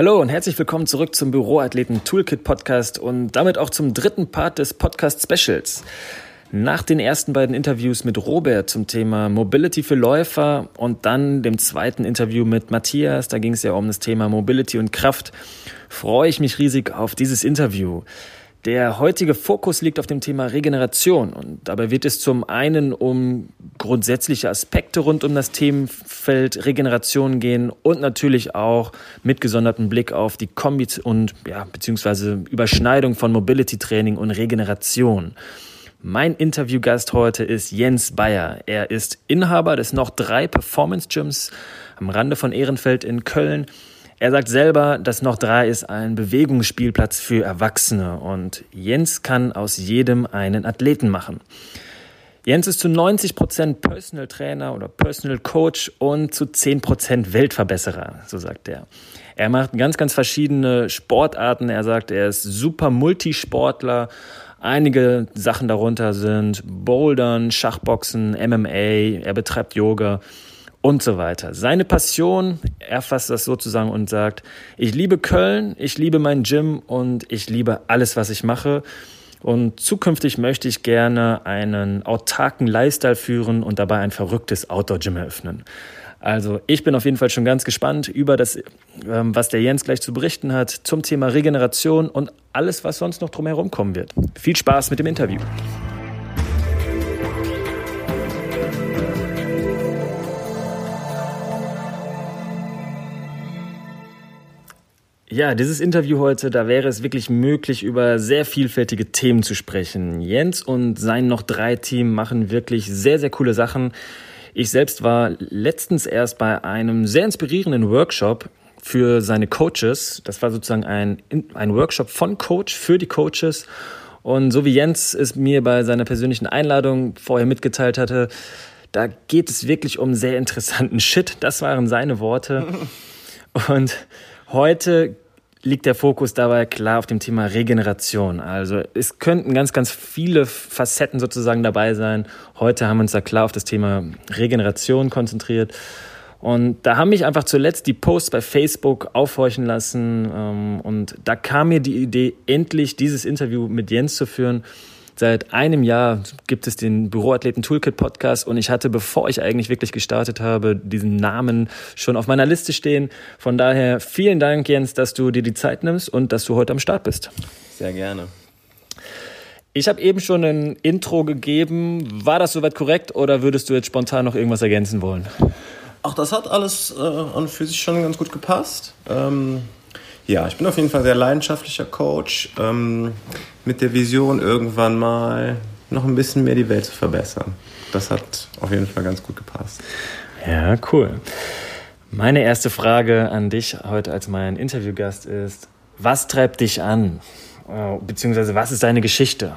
Hallo und herzlich willkommen zurück zum Büroathleten Toolkit Podcast und damit auch zum dritten Part des Podcast Specials. Nach den ersten beiden Interviews mit Robert zum Thema Mobility für Läufer und dann dem zweiten Interview mit Matthias, da ging es ja um das Thema Mobility und Kraft, freue ich mich riesig auf dieses Interview. Der heutige Fokus liegt auf dem Thema Regeneration und dabei wird es zum einen um grundsätzliche Aspekte rund um das Themenfeld Regeneration gehen und natürlich auch mit gesondertem Blick auf die Kombi und ja, beziehungsweise Überschneidung von Mobility Training und Regeneration. Mein Interviewgast heute ist Jens Bayer. Er ist Inhaber des noch drei Performance Gyms am Rande von Ehrenfeld in Köln er sagt selber, das Noch 3 ist ein Bewegungsspielplatz für Erwachsene und Jens kann aus jedem einen Athleten machen. Jens ist zu 90 Prozent Personal Trainer oder Personal Coach und zu 10 Prozent Weltverbesserer, so sagt er. Er macht ganz, ganz verschiedene Sportarten. Er sagt, er ist super Multisportler. Einige Sachen darunter sind Bouldern, Schachboxen, MMA. Er betreibt Yoga und so weiter. Seine Passion, er fasst das sozusagen und sagt, ich liebe Köln, ich liebe mein Gym und ich liebe alles, was ich mache. Und zukünftig möchte ich gerne einen autarken Lifestyle führen und dabei ein verrücktes Outdoor-Gym eröffnen. Also ich bin auf jeden Fall schon ganz gespannt über das, ähm, was der Jens gleich zu berichten hat zum Thema Regeneration und alles, was sonst noch drumherum kommen wird. Viel Spaß mit dem Interview. Ja, dieses Interview heute, da wäre es wirklich möglich, über sehr vielfältige Themen zu sprechen. Jens und sein noch drei Team machen wirklich sehr, sehr coole Sachen. Ich selbst war letztens erst bei einem sehr inspirierenden Workshop für seine Coaches. Das war sozusagen ein, ein Workshop von Coach für die Coaches. Und so wie Jens es mir bei seiner persönlichen Einladung vorher mitgeteilt hatte, da geht es wirklich um sehr interessanten Shit. Das waren seine Worte. Und Heute liegt der Fokus dabei klar auf dem Thema Regeneration. Also es könnten ganz, ganz viele Facetten sozusagen dabei sein. Heute haben wir uns da klar auf das Thema Regeneration konzentriert. Und da haben mich einfach zuletzt die Posts bei Facebook aufhorchen lassen. Ähm, und da kam mir die Idee, endlich dieses Interview mit Jens zu führen. Seit einem Jahr gibt es den Büroathleten Toolkit Podcast und ich hatte, bevor ich eigentlich wirklich gestartet habe, diesen Namen schon auf meiner Liste stehen. Von daher vielen Dank, Jens, dass du dir die Zeit nimmst und dass du heute am Start bist. Sehr gerne. Ich habe eben schon ein Intro gegeben. War das soweit korrekt oder würdest du jetzt spontan noch irgendwas ergänzen wollen? Ach, das hat alles äh, an für sich schon ganz gut gepasst. Ähm ja, ich bin auf jeden Fall sehr leidenschaftlicher Coach ähm, mit der Vision, irgendwann mal noch ein bisschen mehr die Welt zu verbessern. Das hat auf jeden Fall ganz gut gepasst. Ja, cool. Meine erste Frage an dich heute als mein Interviewgast ist, was treibt dich an? Äh, beziehungsweise was ist deine Geschichte?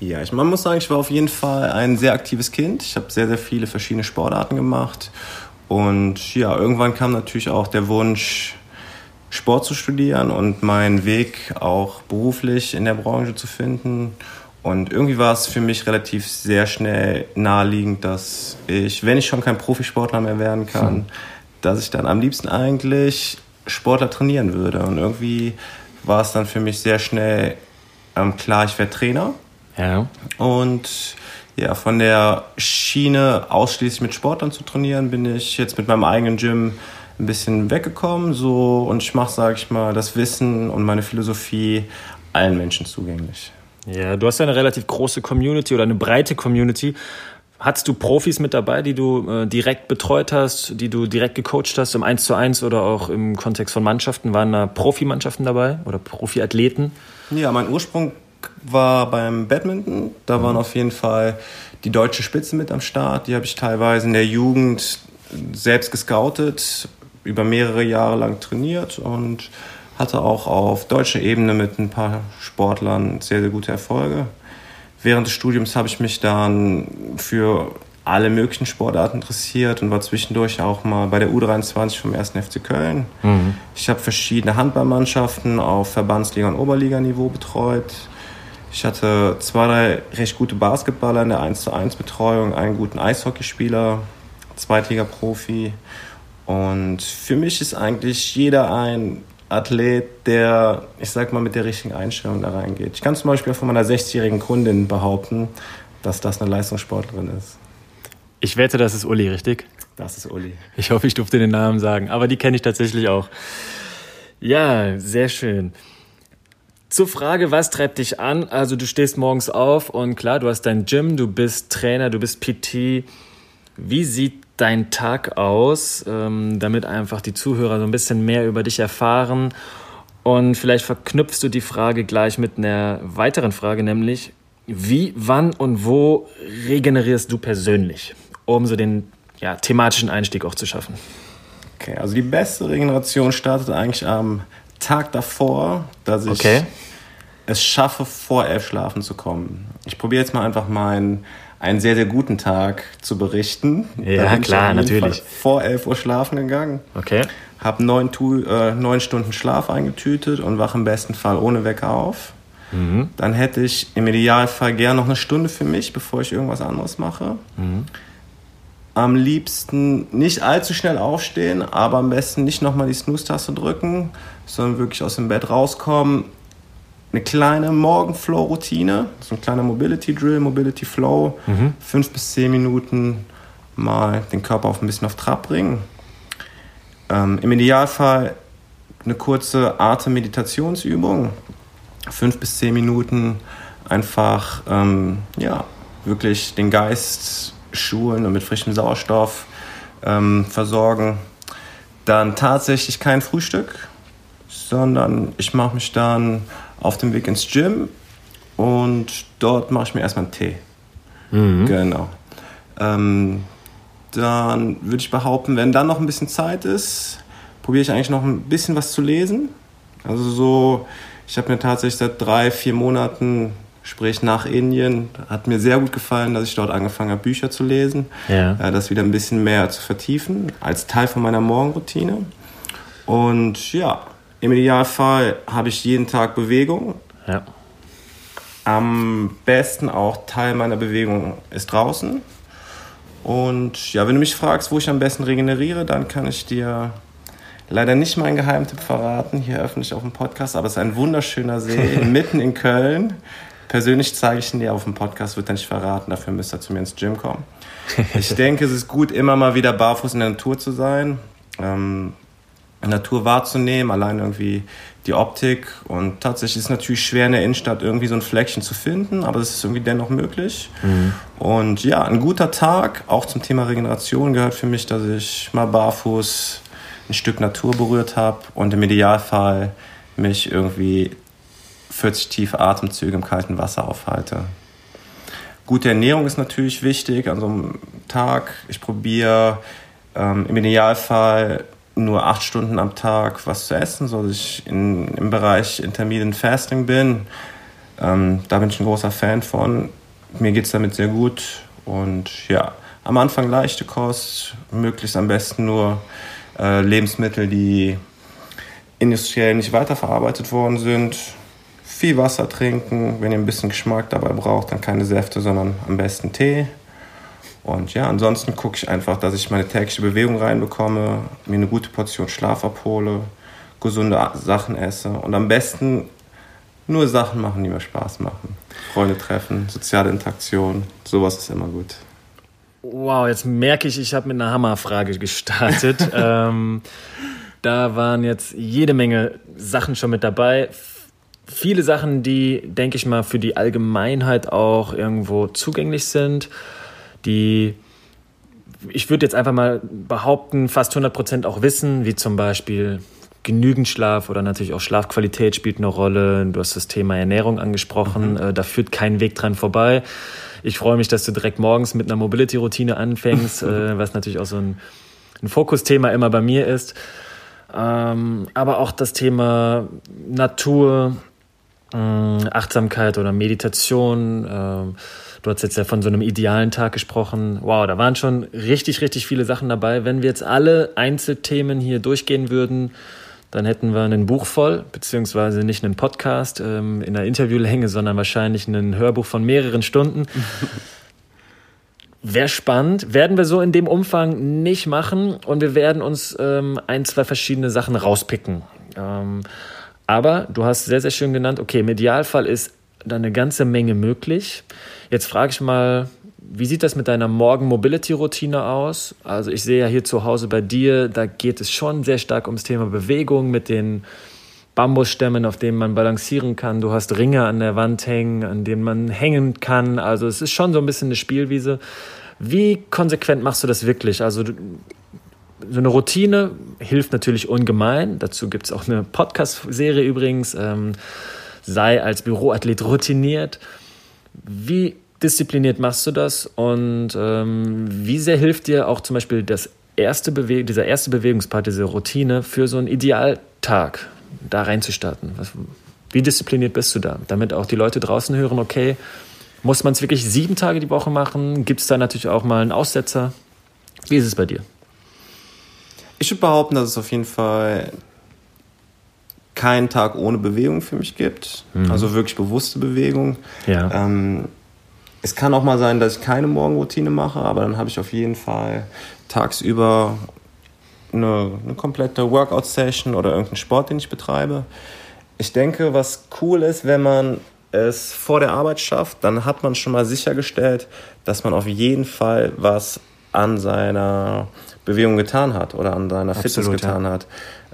Ja, ich, man muss sagen, ich war auf jeden Fall ein sehr aktives Kind. Ich habe sehr, sehr viele verschiedene Sportarten gemacht. Und ja, irgendwann kam natürlich auch der Wunsch, Sport zu studieren und meinen Weg auch beruflich in der Branche zu finden. Und irgendwie war es für mich relativ sehr schnell naheliegend, dass ich, wenn ich schon kein Profisportler mehr werden kann, hm. dass ich dann am liebsten eigentlich Sportler trainieren würde. Und irgendwie war es dann für mich sehr schnell ähm, klar, ich werde Trainer. Ja. Und ja, von der Schiene ausschließlich mit Sportlern zu trainieren, bin ich jetzt mit meinem eigenen Gym ein bisschen weggekommen so und ich mache, sage ich mal, das Wissen und meine Philosophie allen Menschen zugänglich. Ja, du hast ja eine relativ große Community oder eine breite Community. Hattest du Profis mit dabei, die du äh, direkt betreut hast, die du direkt gecoacht hast im 1 zu 1 oder auch im Kontext von Mannschaften? Waren da Profimannschaften dabei oder Profiathleten? Ja, mein Ursprung war beim Badminton. Da waren auf jeden Fall die deutsche Spitze mit am Start. Die habe ich teilweise in der Jugend selbst gescoutet, über mehrere Jahre lang trainiert und hatte auch auf deutscher Ebene mit ein paar Sportlern sehr, sehr gute Erfolge. Während des Studiums habe ich mich dann für alle möglichen Sportarten interessiert und war zwischendurch auch mal bei der U23 vom 1. FC Köln. Mhm. Ich habe verschiedene Handballmannschaften auf Verbandsliga- und Oberliganiveau betreut. Ich hatte zwei, drei recht gute Basketballer in der 1 zu 1 Betreuung, einen guten Eishockeyspieler, Zweitliga-Profi Und für mich ist eigentlich jeder ein Athlet, der, ich sag mal, mit der richtigen Einstellung da reingeht. Ich kann zum Beispiel von meiner 60-jährigen Kundin behaupten, dass das eine Leistungssportlerin ist. Ich wette, das ist Uli, richtig? Das ist Uli. Ich hoffe, ich durfte den Namen sagen, aber die kenne ich tatsächlich auch. Ja, sehr schön. Zur Frage, was treibt dich an? Also du stehst morgens auf und klar, du hast dein Gym, du bist Trainer, du bist PT. Wie sieht dein Tag aus, ähm, damit einfach die Zuhörer so ein bisschen mehr über dich erfahren? Und vielleicht verknüpfst du die Frage gleich mit einer weiteren Frage, nämlich wie, wann und wo regenerierst du persönlich, um so den ja, thematischen Einstieg auch zu schaffen? Okay, also die beste Regeneration startet eigentlich am Tag davor, dass ich okay. es schaffe, vor elf schlafen zu kommen. Ich probiere jetzt mal einfach meinen einen sehr, sehr guten Tag zu berichten. Ja, klar, natürlich. Vor elf Uhr schlafen gegangen. Okay. Habe neun, äh, neun Stunden Schlaf eingetütet und wache im besten Fall ohne Wecker auf. Mhm. Dann hätte ich im Idealfall gern noch eine Stunde für mich, bevor ich irgendwas anderes mache. Mhm am liebsten nicht allzu schnell aufstehen, aber am besten nicht nochmal die Snooze-Taste drücken, sondern wirklich aus dem Bett rauskommen. Eine kleine Morgenflow-Routine, so ein kleiner Mobility-Drill, Mobility-Flow, mhm. fünf bis zehn Minuten mal den Körper auf ein bisschen auf Trab bringen. Ähm, Im Idealfall eine kurze Atemmeditationsübung, fünf bis zehn Minuten einfach ähm, ja, wirklich den Geist schulen und mit frischem Sauerstoff ähm, versorgen. Dann tatsächlich kein Frühstück, sondern ich mache mich dann auf dem Weg ins Gym und dort mache ich mir erstmal einen Tee. Mhm. Genau. Ähm, dann würde ich behaupten, wenn dann noch ein bisschen Zeit ist, probiere ich eigentlich noch ein bisschen was zu lesen. Also so, ich habe mir tatsächlich seit drei, vier Monaten sprich nach Indien. Hat mir sehr gut gefallen, dass ich dort angefangen habe, Bücher zu lesen, ja. äh, das wieder ein bisschen mehr zu vertiefen, als Teil von meiner Morgenroutine. Und ja, im Idealfall habe ich jeden Tag Bewegung. Ja. Am besten auch Teil meiner Bewegung ist draußen. Und ja, wenn du mich fragst, wo ich am besten regeneriere, dann kann ich dir leider nicht meinen Geheimtipp verraten, hier öffentlich auf dem Podcast, aber es ist ein wunderschöner See mitten in Köln. Persönlich zeige ich ihn dir auf dem Podcast, wird er nicht verraten, dafür müsst ihr zu mir ins Gym kommen. Ich denke, es ist gut, immer mal wieder barfuß in der Natur zu sein, ähm, Natur wahrzunehmen, allein irgendwie die Optik. Und tatsächlich ist es natürlich schwer in der Innenstadt irgendwie so ein Fleckchen zu finden, aber es ist irgendwie dennoch möglich. Mhm. Und ja, ein guter Tag, auch zum Thema Regeneration, gehört für mich, dass ich mal barfuß ein Stück Natur berührt habe und im Idealfall mich irgendwie 40 tiefe Atemzüge im kalten Wasser aufhalte. Gute Ernährung ist natürlich wichtig an so einem Tag. Ich probiere ähm, im Idealfall nur acht Stunden am Tag was zu essen, so dass ich in, im Bereich Intermittent Fasting bin. Ähm, da bin ich ein großer Fan von. Mir geht es damit sehr gut. Und ja, am Anfang leichte Kost, möglichst am besten nur äh, Lebensmittel, die industriell nicht weiterverarbeitet worden sind viel Wasser trinken. Wenn ihr ein bisschen Geschmack dabei braucht, dann keine Säfte, sondern am besten Tee. Und ja, ansonsten gucke ich einfach, dass ich meine tägliche Bewegung reinbekomme, mir eine gute Portion Schlaf abhole, gesunde Sachen esse und am besten nur Sachen machen, die mir Spaß machen. Freunde treffen, soziale Interaktion, sowas ist immer gut. Wow, jetzt merke ich, ich habe mit einer Hammerfrage gestartet. ähm, da waren jetzt jede Menge Sachen schon mit dabei viele Sachen, die, denke ich mal, für die Allgemeinheit auch irgendwo zugänglich sind, die ich würde jetzt einfach mal behaupten, fast 100 Prozent auch wissen, wie zum Beispiel genügend Schlaf oder natürlich auch Schlafqualität spielt eine Rolle. Du hast das Thema Ernährung angesprochen, mhm. Äh, da führt kein Weg dran vorbei. Ich freue mich, dass du direkt morgens mit einer Mobility-Routine anfängst, äh, was natürlich auch so ein, ein Fokusthema immer bei mir ist. Ähm, aber auch das Thema Natur, äh, Achtsamkeit oder Meditation. Du hast jetzt ja von so einem idealen Tag gesprochen. Wow, da waren schon richtig, richtig viele Sachen dabei. Wenn wir jetzt alle Einzelthemen hier durchgehen würden, dann hätten wir ein Buch voll, beziehungsweise nicht einen Podcast ähm, in der Interviewlänge, sondern wahrscheinlich ein Hörbuch von mehreren Stunden. Wäre spannend. Werden wir so in dem Umfang nicht machen und wir werden uns ähm, ein, zwei verschiedene Sachen rauspicken. Ähm, aber du hast sehr, sehr schön genannt, okay, im Idealfall ist da eine ganze Menge möglich. Jetzt frage ich mal, wie sieht das mit deiner Morgen-Mobility-Routine aus? Also ich sehe ja hier zu Hause bei dir, da geht es schon sehr stark ums Thema Bewegung mit den Bambusstämmen, auf denen man balancieren kann. Du hast Ringe an der Wand hängen, an denen man hängen kann. Also es ist schon so ein bisschen eine Spielwiese. Wie konsequent machst du das wirklich? Also so eine Routine hilft natürlich ungemein. Dazu gibt es auch eine Podcast-Serie übrigens. Ähm, sei als Büroathlet routiniert. Wie diszipliniert machst du das und ähm, wie sehr hilft dir auch zum Beispiel das erste Bewe dieser erste Bewegungspart, diese Routine für so einen Idealtag da reinzustarten? Was, wie diszipliniert bist du da? Damit auch die Leute draußen hören, okay, muss man es wirklich sieben Tage die Woche machen? Gibt es da natürlich auch mal einen Aussetzer? Wie ist es bei dir? Ich würde behaupten, dass es auf jeden Fall keinen Tag ohne Bewegung für mich gibt. Mhm. Also wirklich bewusste Bewegung. Ja. Ähm, es kann auch mal sein, dass ich keine Morgenroutine mache, aber dann habe ich auf jeden Fall tagsüber eine, eine komplette Workout-Session oder irgendeinen Sport, den ich betreibe. Ich denke, was cool ist, wenn man es vor der Arbeit schafft, dann hat man schon mal sichergestellt, dass man auf jeden Fall was an seiner Bewegung getan hat oder an seiner Absolut, Fitness getan ja. hat.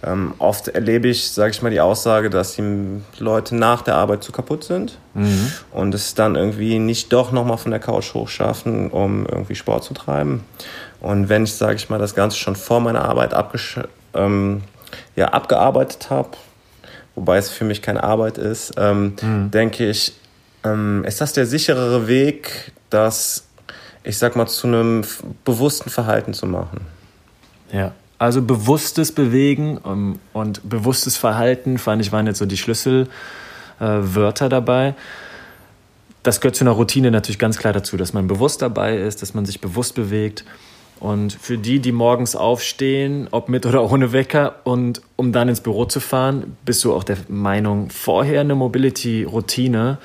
Ähm, oft erlebe ich, sage ich mal, die Aussage, dass die Leute nach der Arbeit zu kaputt sind mhm. und es dann irgendwie nicht doch nochmal von der Couch hochschaffen, um irgendwie Sport zu treiben. Und wenn ich, sage ich mal, das Ganze schon vor meiner Arbeit ähm, ja, abgearbeitet habe, wobei es für mich keine Arbeit ist, ähm, mhm. denke ich, ähm, ist das der sicherere Weg, das, ich sag mal, zu einem bewussten Verhalten zu machen. Ja. Also bewusstes Bewegen ähm, und bewusstes Verhalten, fand ich, waren jetzt so die Schlüsselwörter äh, dabei. Das gehört zu einer Routine natürlich ganz klar dazu, dass man bewusst dabei ist, dass man sich bewusst bewegt. Und für die, die morgens aufstehen, ob mit oder ohne Wecker, und um dann ins Büro zu fahren, bist du auch der Meinung, vorher eine Mobility-Routine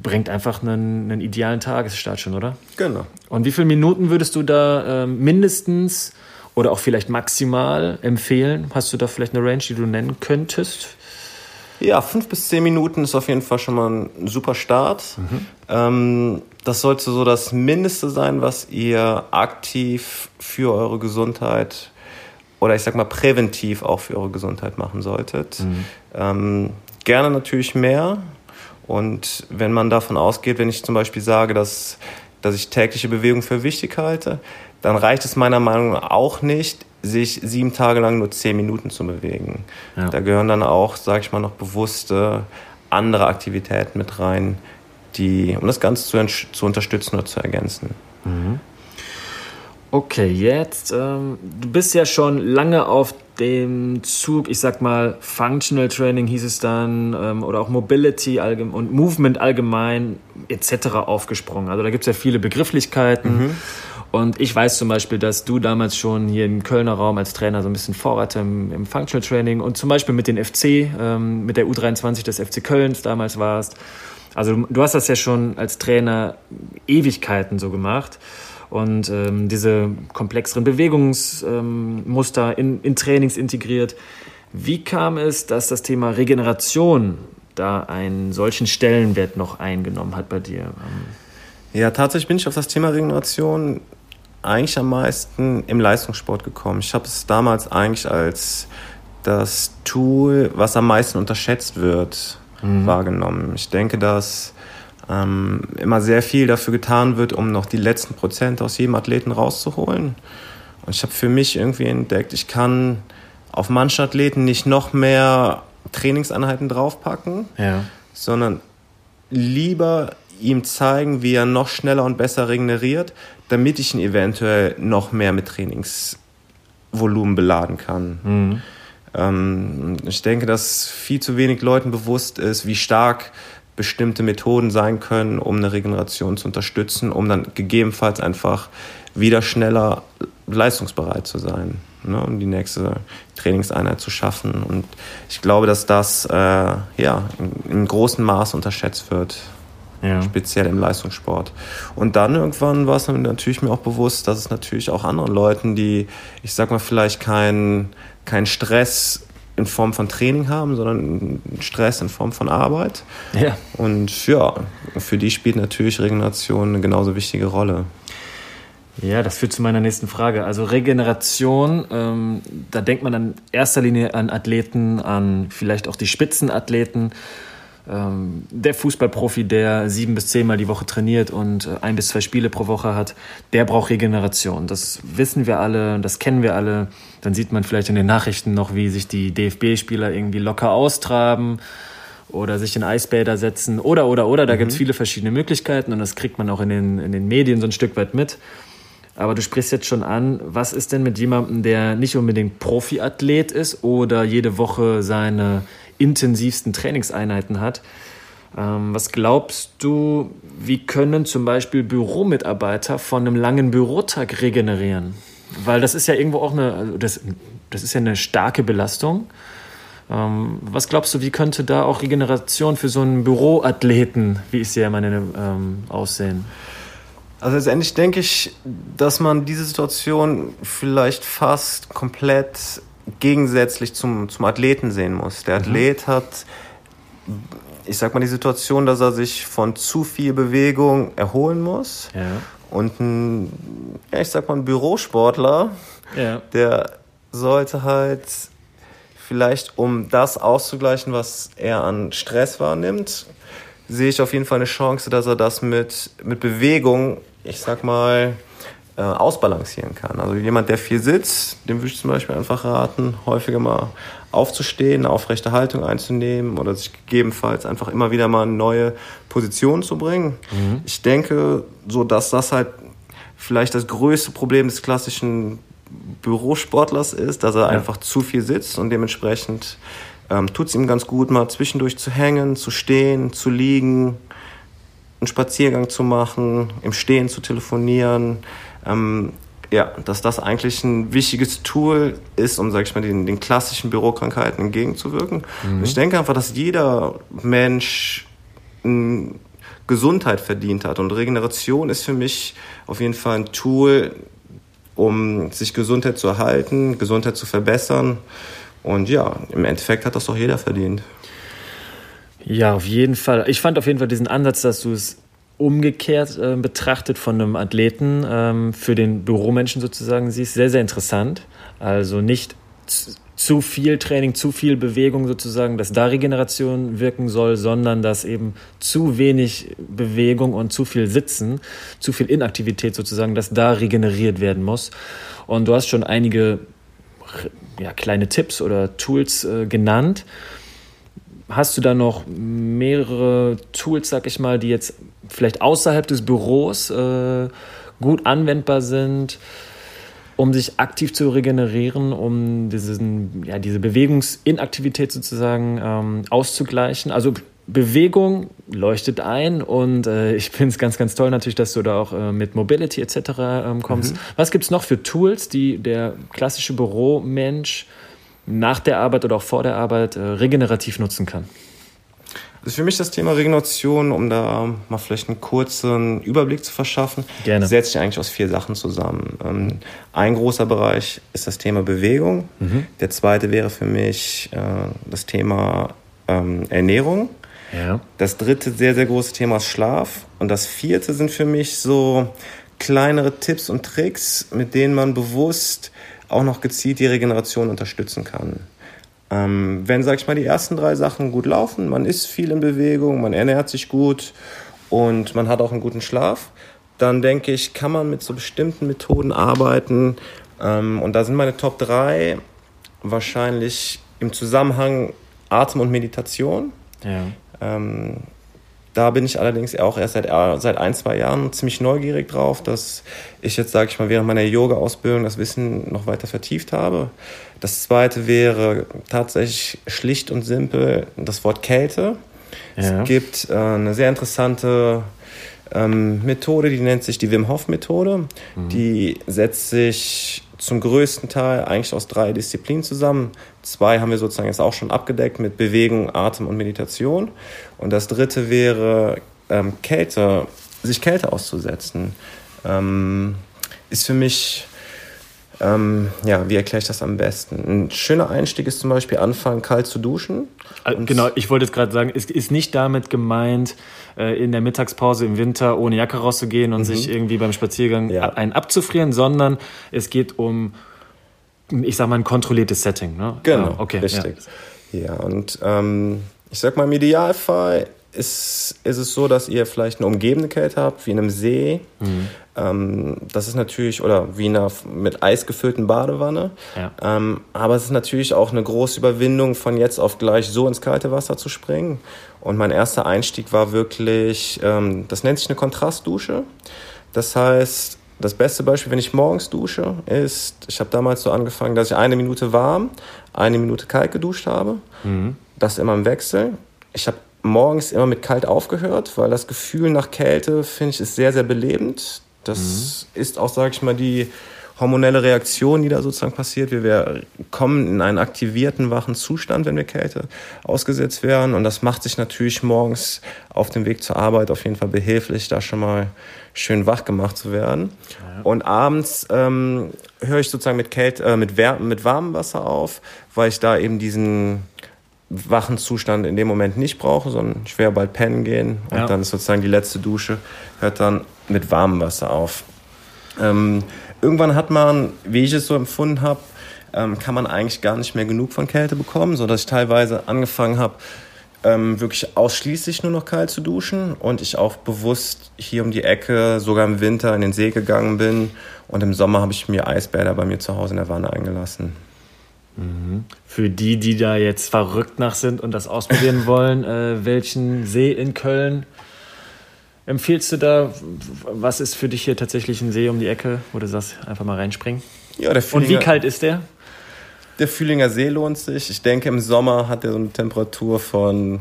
bringt einfach einen, einen, idealen Tagesstart schon, oder? Genau. Und wie viele Minuten würdest du da äh, mindestens oder auch vielleicht maximal empfehlen? Hast du da vielleicht eine Range, die du nennen könntest? Ja, fünf bis zehn Minuten ist auf jeden Fall schon mal ein super Start. Mhm. Ähm, das sollte so das Mindeste sein, was ihr aktiv für eure Gesundheit oder ich sag mal präventiv auch für eure Gesundheit machen solltet. Mhm. Ähm, gerne natürlich mehr. Und wenn man davon ausgeht, wenn ich zum Beispiel sage, dass, dass ich tägliche Bewegung für wichtig halte, dann reicht es meiner Meinung nach auch nicht, sich sieben Tage lang nur zehn Minuten zu bewegen. Ja. Da gehören dann auch, sage ich mal, noch bewusste andere Aktivitäten mit rein, die, um das Ganze zu, zu unterstützen oder zu ergänzen. Mhm. Okay, jetzt, ähm, du bist ja schon lange auf dem Zug, ich sag mal, Functional Training hieß es dann, ähm, oder auch Mobility und Movement allgemein etc. aufgesprungen. Also da gibt es ja viele Begrifflichkeiten. Mhm. Und ich weiß zum Beispiel, dass du damals schon hier im Kölner Raum als Trainer so ein bisschen Vorreiter im, im Functional Training und zum Beispiel mit den FC, ähm, mit der U23 des FC Kölns damals warst. Also du, du hast das ja schon als Trainer Ewigkeiten so gemacht und ähm, diese komplexeren Bewegungsmuster ähm, in, in Trainings integriert. Wie kam es, dass das Thema Regeneration da einen solchen Stellenwert noch eingenommen hat bei dir? Ja, tatsächlich bin ich auf das Thema Regeneration eigentlich am meisten im Leistungssport gekommen. Ich habe es damals eigentlich als das Tool, was am meisten unterschätzt wird, mhm. wahrgenommen. Ich denke, dass ähm, immer sehr viel dafür getan wird, um noch die letzten Prozent aus jedem Athleten rauszuholen. Und ich habe für mich irgendwie entdeckt, ich kann auf manche Athleten nicht noch mehr Trainingseinheiten draufpacken, ja. sondern lieber ihm zeigen, wie er noch schneller und besser regeneriert, damit ich ihn eventuell noch mehr mit Trainingsvolumen beladen kann. Mhm. Ähm, ich denke, dass viel zu wenig Leuten bewusst ist, wie stark bestimmte Methoden sein können, um eine Regeneration zu unterstützen, um dann gegebenenfalls einfach wieder schneller leistungsbereit zu sein ne, um die nächste Trainingseinheit zu schaffen. Und ich glaube, dass das äh, ja, in, in großem Maß unterschätzt wird. Ja. speziell im Leistungssport. Und dann irgendwann war es natürlich mir auch bewusst, dass es natürlich auch anderen Leuten, die, ich sag mal, vielleicht keinen kein Stress in Form von Training haben, sondern Stress in Form von Arbeit. Ja. Und ja, für die spielt natürlich Regeneration eine genauso wichtige Rolle. Ja, das führt zu meiner nächsten Frage. Also Regeneration, ähm, da denkt man in erster Linie an Athleten, an vielleicht auch die Spitzenathleten. Ähm, der Fußballprofi, der sieben bis zehnmal die Woche trainiert und äh, ein bis zwei Spiele pro Woche hat, der braucht Regeneration. Das wissen wir alle, das kennen wir alle. Dann sieht man vielleicht in den Nachrichten noch, wie sich die DFB-Spieler irgendwie locker austraben oder sich in Eisbäder setzen oder, oder, oder. Da mhm. gibt es viele verschiedene Möglichkeiten und das kriegt man auch in den, in den Medien so ein Stück weit mit. Aber du sprichst jetzt schon an, was ist denn mit jemandem, der nicht unbedingt Profiathlet ist oder jede Woche seine intensivsten Trainingseinheiten hat? Ähm, was glaubst du, wie können zum Beispiel Büromitarbeiter von einem langen Bürotag regenerieren? Weil das ist ja irgendwo auch eine, also das, das ist ja eine starke Belastung. Ähm, was glaubst du, wie könnte da auch Regeneration für so einen Büroathleten, wie ich sie ja meine, ähm, aussehen? Also letztendlich denke ich, dass man diese Situation vielleicht fast komplett gegensätzlich zum, zum Athleten sehen muss. Der mhm. Athlet mhm. hat, ich sag mal, die Situation, dass er sich von zu viel Bewegung erholen muss. Ja. Und ein, ja, ich sag mal, ein Bürosportler, ja. der sollte halt vielleicht, um das auszugleichen, was er an Stress wahrnimmt, sehe ich auf jeden Fall eine Chance, dass er das mit, mit Bewegung, ich sag mal, äh, ausbalancieren kann. Also jemand, der viel sitzt, dem würde ich zum Beispiel einfach raten, häufiger mal aufzustehen, eine aufrechte Haltung einzunehmen oder sich gegebenenfalls einfach immer wieder mal eine neue Position zu bringen. Mhm. Ich denke, so dass das halt vielleicht das größte Problem des klassischen Bürosportlers ist, dass er ja. einfach zu viel sitzt und dementsprechend ähm, tut es ihm ganz gut, mal zwischendurch zu hängen, zu stehen, zu liegen, einen Spaziergang zu machen, im Stehen zu telefonieren. Ähm, ja, dass das eigentlich ein wichtiges Tool ist, um, sag ich mal, den, den klassischen Bürokrankheiten entgegenzuwirken. Mhm. Ich denke einfach, dass jeder Mensch Gesundheit verdient hat. Und Regeneration ist für mich auf jeden Fall ein Tool, um sich Gesundheit zu erhalten, Gesundheit zu verbessern. Und ja, im Endeffekt hat das doch jeder verdient. Ja, auf jeden Fall. Ich fand auf jeden Fall diesen Ansatz, dass du es umgekehrt äh, betrachtet von einem Athleten ähm, für den Büromenschen sozusagen siehst, sehr, sehr interessant. Also nicht zu viel Training, zu viel Bewegung sozusagen, dass da Regeneration wirken soll, sondern dass eben zu wenig Bewegung und zu viel Sitzen, zu viel Inaktivität sozusagen, dass da regeneriert werden muss. Und du hast schon einige ja, kleine Tipps oder Tools äh, genannt. Hast du da noch mehrere Tools, sag ich mal, die jetzt vielleicht außerhalb des Büros äh, gut anwendbar sind, um sich aktiv zu regenerieren, um diesen, ja, diese Bewegungsinaktivität sozusagen ähm, auszugleichen? Also Bewegung leuchtet ein und äh, ich finde es ganz, ganz toll natürlich, dass du da auch äh, mit Mobility etc. Ähm, kommst. Mhm. Was gibt es noch für Tools, die der klassische Büromensch nach der Arbeit oder auch vor der Arbeit äh, regenerativ nutzen kann? Ist für mich das Thema Regeneration, um da mal vielleicht einen kurzen Überblick zu verschaffen, Gerne. setzt sich eigentlich aus vier Sachen zusammen. Ähm, ein großer Bereich ist das Thema Bewegung. Mhm. Der zweite wäre für mich äh, das Thema ähm, Ernährung. Ja. Das dritte sehr, sehr große Thema ist Schlaf. Und das vierte sind für mich so kleinere Tipps und Tricks, mit denen man bewusst auch noch gezielt die Regeneration unterstützen kann. Ähm, wenn, sag ich mal, die ersten drei Sachen gut laufen, man ist viel in Bewegung, man ernährt sich gut und man hat auch einen guten Schlaf, dann denke ich, kann man mit so bestimmten Methoden arbeiten. Ähm, und da sind meine Top 3 wahrscheinlich im Zusammenhang Atem und Meditation. Ja. Ähm, da bin ich allerdings auch erst seit, äh, seit ein, zwei Jahren ziemlich neugierig drauf, dass ich jetzt, sage ich mal, während meiner Yoga-Ausbildung das Wissen noch weiter vertieft habe. Das zweite wäre tatsächlich schlicht und simpel das Wort Kälte. Ja. Es gibt äh, eine sehr interessante ähm, Methode, die nennt sich die Wim Hof Methode. Mhm. Die setzt sich zum größten Teil eigentlich aus drei Disziplinen zusammen. Zwei haben wir sozusagen jetzt auch schon abgedeckt mit Bewegung, Atem und Meditation. Und das dritte wäre ähm, Kälte, sich Kälte auszusetzen, ähm, ist für mich, ähm, ja, wie erkläre ich das am besten? Ein schöner Einstieg ist zum Beispiel anfangen, kalt zu duschen. Äh, genau, ich wollte jetzt gerade sagen, es ist nicht damit gemeint, äh, in der Mittagspause im Winter ohne Jacke rauszugehen und mhm. sich irgendwie beim Spaziergang ja. einen abzufrieren, sondern es geht um, ich sag mal, ein kontrolliertes Setting. Ne? Genau, okay, richtig. Ja, ja und ähm, ich sag mal, im Idealfall ist, ist es so, dass ihr vielleicht eine umgebende Kälte habt, wie in einem See. Mhm. Ähm, das ist natürlich, oder wie in einer mit Eis gefüllten Badewanne. Ja. Ähm, aber es ist natürlich auch eine große Überwindung, von jetzt auf gleich so ins kalte Wasser zu springen. Und mein erster Einstieg war wirklich, ähm, das nennt sich eine Kontrastdusche. Das heißt, das beste Beispiel, wenn ich morgens dusche, ist, ich habe damals so angefangen, dass ich eine Minute warm, eine Minute kalt geduscht habe. Mhm. Das immer im Wechsel. Ich habe morgens immer mit kalt aufgehört, weil das Gefühl nach Kälte, finde ich, ist sehr, sehr belebend. Das mhm. ist auch, sage ich mal, die hormonelle Reaktion, die da sozusagen passiert. Wir, wir kommen in einen aktivierten, wachen Zustand, wenn wir Kälte ausgesetzt werden. Und das macht sich natürlich morgens auf dem Weg zur Arbeit auf jeden Fall behilflich, da schon mal schön wach gemacht zu werden. Ja. Und abends ähm, höre ich sozusagen mit, Kälte, äh, mit, mit warmem Wasser auf, weil ich da eben diesen wachen Zustand in dem Moment nicht brauche, sondern ich werde bald pennen gehen und ja. dann ist sozusagen die letzte Dusche, hört dann mit warmem Wasser auf. Ähm, irgendwann hat man, wie ich es so empfunden habe, ähm, kann man eigentlich gar nicht mehr genug von Kälte bekommen, sodass ich teilweise angefangen habe, ähm, wirklich ausschließlich nur noch kalt zu duschen und ich auch bewusst hier um die Ecke, sogar im Winter in den See gegangen bin und im Sommer habe ich mir Eisbäder bei mir zu Hause in der Wanne eingelassen. Mhm. Für die, die da jetzt verrückt nach sind und das ausprobieren wollen, äh, welchen See in Köln empfiehlst du da? Was ist für dich hier tatsächlich ein See um die Ecke, wo du sagst, einfach mal reinspringen? Ja, der Fühlinger, Und wie kalt ist der? Der Fühlinger See lohnt sich. Ich denke, im Sommer hat er so eine Temperatur von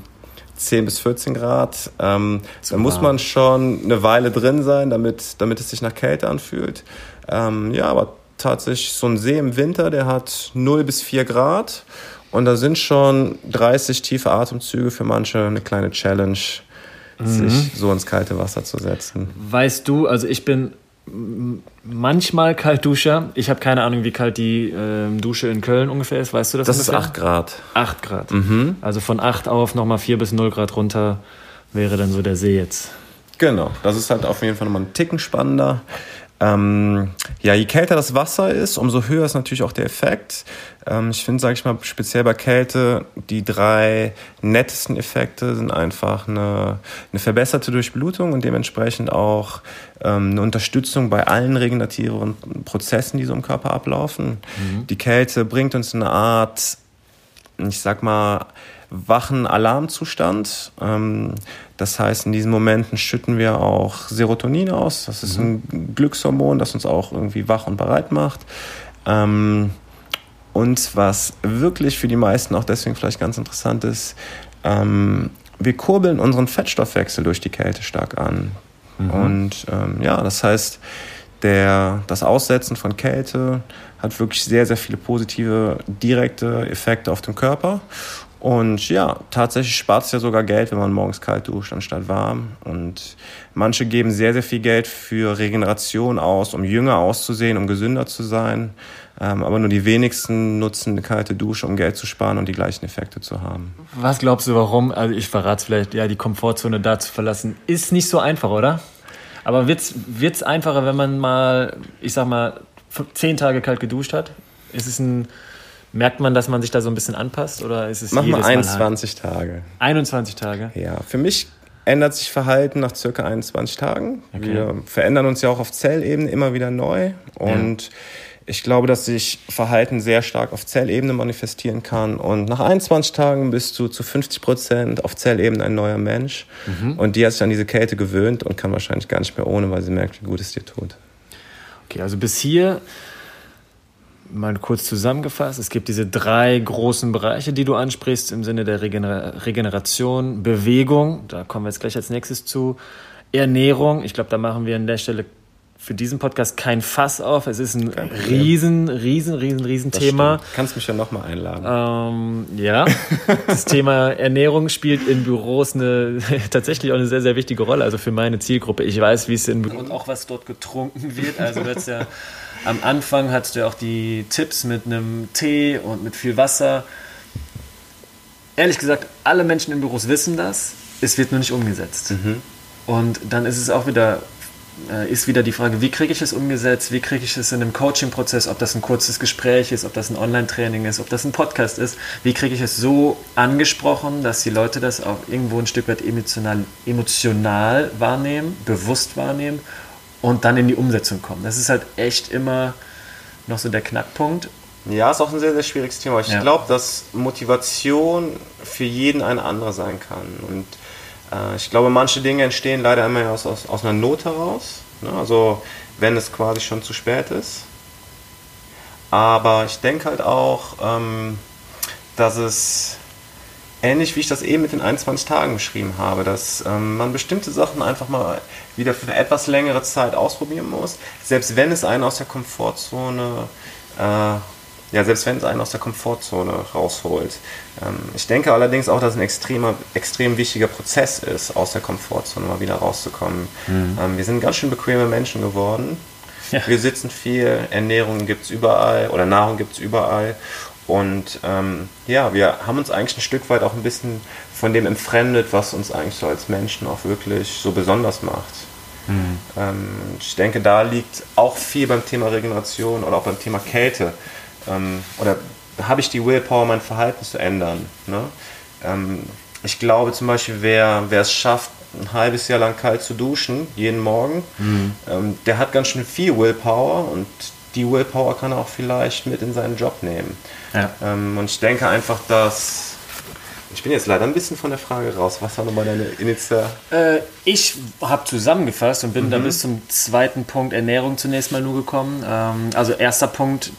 10 bis 14 Grad. Ähm, da muss man schon eine Weile drin sein, damit, damit es sich nach Kälte anfühlt. Ähm, ja, aber tatsächlich so ein See im Winter, der hat 0 bis 4 Grad. Und da sind schon 30 tiefe Atemzüge für manche eine kleine Challenge, mhm. sich so ins kalte Wasser zu setzen. Weißt du, also ich bin manchmal Kaltduscher. Ich habe keine Ahnung, wie kalt die äh, Dusche in Köln ungefähr ist. Weißt du das? Das ungefähr? ist 8 Grad. 8 Grad. Mhm. Also von 8 auf nochmal 4 bis 0 Grad runter wäre dann so der See jetzt. Genau, das ist halt auf jeden Fall nochmal ein Ticken spannender. Ähm, ja, je kälter das Wasser ist, umso höher ist natürlich auch der Effekt. Ähm, ich finde, sage ich mal, speziell bei Kälte, die drei nettesten Effekte sind einfach eine, eine verbesserte Durchblutung und dementsprechend auch ähm, eine Unterstützung bei allen regenerativen Prozessen, die so im Körper ablaufen. Mhm. Die Kälte bringt uns eine Art, ich sag mal, wachen Alarmzustand. Ähm, das heißt, in diesen Momenten schütten wir auch Serotonin aus. Das ist mhm. ein Glückshormon, das uns auch irgendwie wach und bereit macht. Ähm, und was wirklich für die meisten auch deswegen vielleicht ganz interessant ist, ähm, wir kurbeln unseren Fettstoffwechsel durch die Kälte stark an. Mhm. Und ja, das heißt, der, das Aussetzen von Kälte hat wirklich sehr, sehr viele positive direkte Effekte auf den Körper. Und ja, tatsächlich spart es ja sogar Geld, wenn man morgens kalt duscht anstatt warm. Und manche geben sehr, sehr viel Geld für Regeneration aus, um jünger auszusehen, um gesünder zu sein. Ähm, aber nur die wenigsten nutzen eine kalte Dusche, um Geld zu sparen und die gleichen Effekte zu haben. Was glaubst du, warum? Also ich verrate es vielleicht, ja, die Komfortzone da zu verlassen, ist nicht so einfach, oder? Aber wird es einfacher, wenn man mal, ich sag mal, zehn Tage kalt geduscht hat? Ist es ein Merkt man, dass man sich da so ein bisschen anpasst oder ist es Mach mal 21 Mal Tage. 21 Tage? Ja, für mich ändert sich Verhalten nach circa 21 Tagen. Okay. Wir verändern uns ja auch auf Zellebene immer wieder neu und ja. ich glaube, dass sich Verhalten sehr stark auf Zellebene manifestieren kann und nach 21 Tagen bist du zu 50 Prozent auf Zellebene ein neuer Mensch mhm. und die hat sich an diese Kälte gewöhnt und kann wahrscheinlich gar nicht mehr ohne, weil sie merkt, wie gut es dir tut. Okay, also bis hier mal kurz zusammengefasst, es gibt diese drei großen Bereiche, die du ansprichst im Sinne der Regener Regeneration, Bewegung, da kommen wir jetzt gleich als nächstes zu, Ernährung, ich glaube, da machen wir an der Stelle für diesen Podcast kein Fass auf. Es ist ein riesen, riesen, riesen, riesen das Thema. Stimmt. Kannst mich ja nochmal einladen. Ähm, ja, das Thema Ernährung spielt in Büros eine, tatsächlich auch eine sehr, sehr wichtige Rolle. Also für meine Zielgruppe. Ich weiß, wie es in Büros... Und auch was dort getrunken wird. Also du ja... Am Anfang hattest du ja auch die Tipps mit einem Tee und mit viel Wasser. Ehrlich gesagt, alle Menschen in Büros wissen das. Es wird nur nicht umgesetzt. Mhm. Und dann ist es auch wieder äh, ist wieder die Frage, wie kriege ich es umgesetzt, wie kriege ich es in einem Coaching-Prozess, ob das ein kurzes Gespräch ist, ob das ein Online-Training ist, ob das ein Podcast ist, wie kriege ich es so angesprochen, dass die Leute das auch irgendwo ein Stück weit emotional, emotional wahrnehmen, bewusst wahrnehmen und dann in die Umsetzung kommen. Das ist halt echt immer noch so der Knackpunkt. Ja, ist auch ein sehr, sehr schwieriges Thema. Ich ja. glaube, dass Motivation für jeden eine andere sein kann. Und äh, ich glaube, manche Dinge entstehen leider immer aus, aus, aus einer Not heraus. Ne? Also wenn es quasi schon zu spät ist. Aber ich denke halt auch, ähm, dass es ähnlich wie ich das eben mit den 21 Tagen beschrieben habe, dass ähm, man bestimmte Sachen einfach mal wieder für etwas längere Zeit ausprobieren muss, selbst wenn es einen aus der Komfortzone äh, ja, selbst wenn es einen aus der Komfortzone rausholt. Ähm, ich denke allerdings auch, dass es ein extremer, extrem wichtiger Prozess ist, aus der Komfortzone mal wieder rauszukommen. Mhm. Ähm, wir sind ganz schön bequeme Menschen geworden. Ja. Wir sitzen viel, Ernährung gibt es überall oder Nahrung gibt es überall. Und ähm, ja, wir haben uns eigentlich ein Stück weit auch ein bisschen von dem entfremdet, was uns eigentlich so als Menschen auch wirklich so besonders macht. Mhm. Ähm, ich denke, da liegt auch viel beim Thema Regeneration oder auch beim Thema Kälte ähm, oder habe ich die Willpower, mein Verhalten zu ändern. Ne? Ähm, ich glaube zum Beispiel, wer, wer es schafft, ein halbes Jahr lang kalt zu duschen, jeden Morgen, mhm. ähm, der hat ganz schön viel Willpower und die Willpower kann er auch vielleicht mit in seinen Job nehmen. Ja. Ähm, und ich denke einfach, dass ich bin jetzt leider ein bisschen von der Frage raus. Was war nochmal deine Initial? Äh, ich habe zusammengefasst und bin mhm. da bis zum zweiten Punkt Ernährung zunächst mal nur gekommen. Ähm, also erster Punkt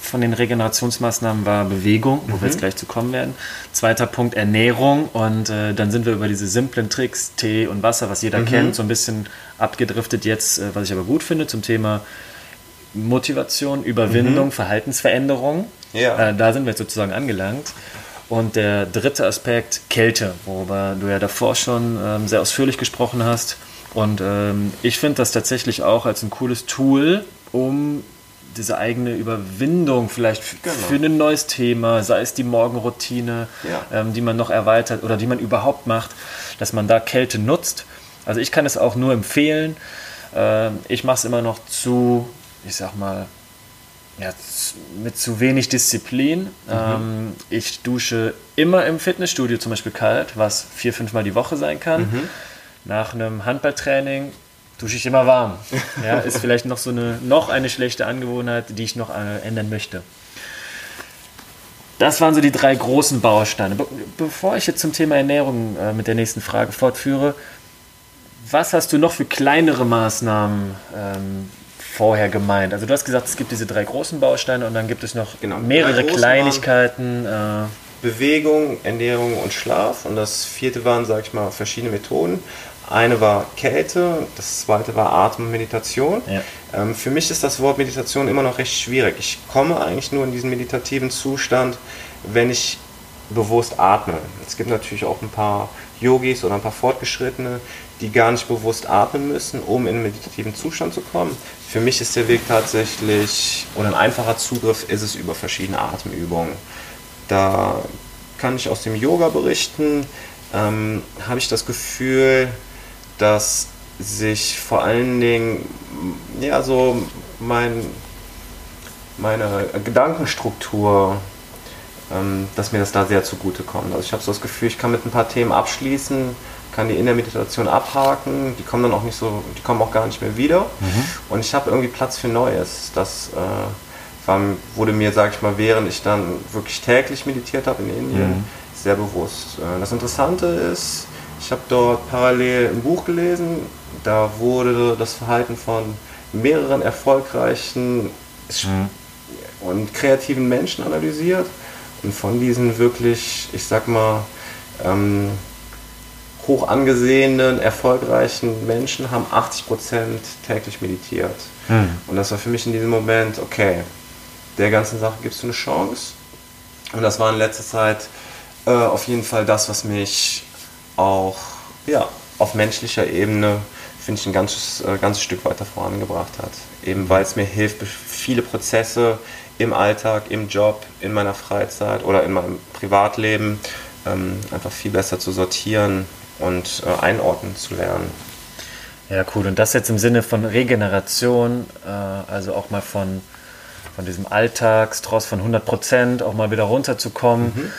von den Regenerationsmaßnahmen war Bewegung, wo mhm. wir jetzt gleich zu kommen werden. Zweiter Punkt Ernährung und äh, dann sind wir über diese simplen Tricks, Tee und Wasser, was jeder mhm. kennt, so ein bisschen abgedriftet jetzt, äh, was ich aber gut finde zum Thema Motivation, Überwindung, mhm. Verhaltensveränderung. Ja. Äh, da sind wir jetzt sozusagen angelangt. Und der dritte Aspekt, Kälte, worüber du ja davor schon ähm, sehr ausführlich gesprochen hast. Und ähm, ich finde das tatsächlich auch als ein cooles Tool, um diese eigene Überwindung vielleicht genau. für ein neues Thema, sei es die Morgenroutine, ja. ähm, die man noch erweitert oder die man überhaupt macht, dass man da Kälte nutzt. Also ich kann es auch nur empfehlen. Ähm, ich mache es immer noch zu, ich sag mal, ja, mit zu wenig Disziplin. Mhm. Ähm, ich dusche immer im Fitnessstudio zum Beispiel kalt, was vier, fünfmal die Woche sein kann. Mhm. Nach einem Handballtraining dusche ich immer warm. Ja, ist vielleicht noch so eine, noch eine schlechte Angewohnheit, die ich noch äh, ändern möchte. Das waren so die drei großen Bausteine. Be bevor ich jetzt zum Thema Ernährung äh, mit der nächsten Frage fortführe, was hast du noch für kleinere Maßnahmen ähm, vorher gemeint? Also du hast gesagt, es gibt diese drei großen Bausteine und dann gibt es noch genau, mehrere Kleinigkeiten. Äh Bewegung, Ernährung und Schlaf. Und das vierte waren, sag ich mal, verschiedene Methoden. Eine war Kälte, das zweite war Atem und Meditation. Ja. Ähm, für mich ist das Wort Meditation immer noch recht schwierig. Ich komme eigentlich nur in diesen meditativen Zustand, wenn ich bewusst atme. Es gibt natürlich auch ein paar Yogis oder ein paar Fortgeschrittene, die gar nicht bewusst atmen müssen, um in einen meditativen Zustand zu kommen. Für mich ist der Weg tatsächlich, oder ein einfacher Zugriff ist es über verschiedene Atemübungen. Da kann ich aus dem Yoga berichten, ähm, habe ich das Gefühl, dass sich vor allen Dingen, ja, so mein, meine Gedankenstruktur ähm, dass mir das da sehr zugute kommt. Also ich habe so das Gefühl, ich kann mit ein paar Themen abschließen, kann die in der Meditation abhaken, die kommen dann auch nicht so, die kommen auch gar nicht mehr wieder. Mhm. Und ich habe irgendwie Platz für Neues. Das äh, war, wurde mir, sage ich mal, während ich dann wirklich täglich meditiert habe in Indien, mhm. sehr bewusst. Äh, das Interessante ist, ich habe dort parallel ein Buch gelesen, da wurde das Verhalten von mehreren erfolgreichen mhm. und kreativen Menschen analysiert. Und von diesen wirklich, ich sag mal, ähm, hoch angesehenen, erfolgreichen Menschen haben 80% täglich meditiert. Mhm. Und das war für mich in diesem Moment, okay, der ganzen Sache gibst du eine Chance. Und das war in letzter Zeit äh, auf jeden Fall das, was mich auch ja, auf menschlicher Ebene, finde ich, ein ganzes, äh, ganzes Stück weiter vorangebracht hat. Eben weil es mir hilft, viele Prozesse im Alltag, im Job, in meiner Freizeit oder in meinem Privatleben ähm, einfach viel besser zu sortieren und äh, einordnen zu lernen. Ja, cool. Und das jetzt im Sinne von Regeneration, äh, also auch mal von, von diesem Alltagstross von 100 Prozent auch mal wieder runterzukommen, mhm.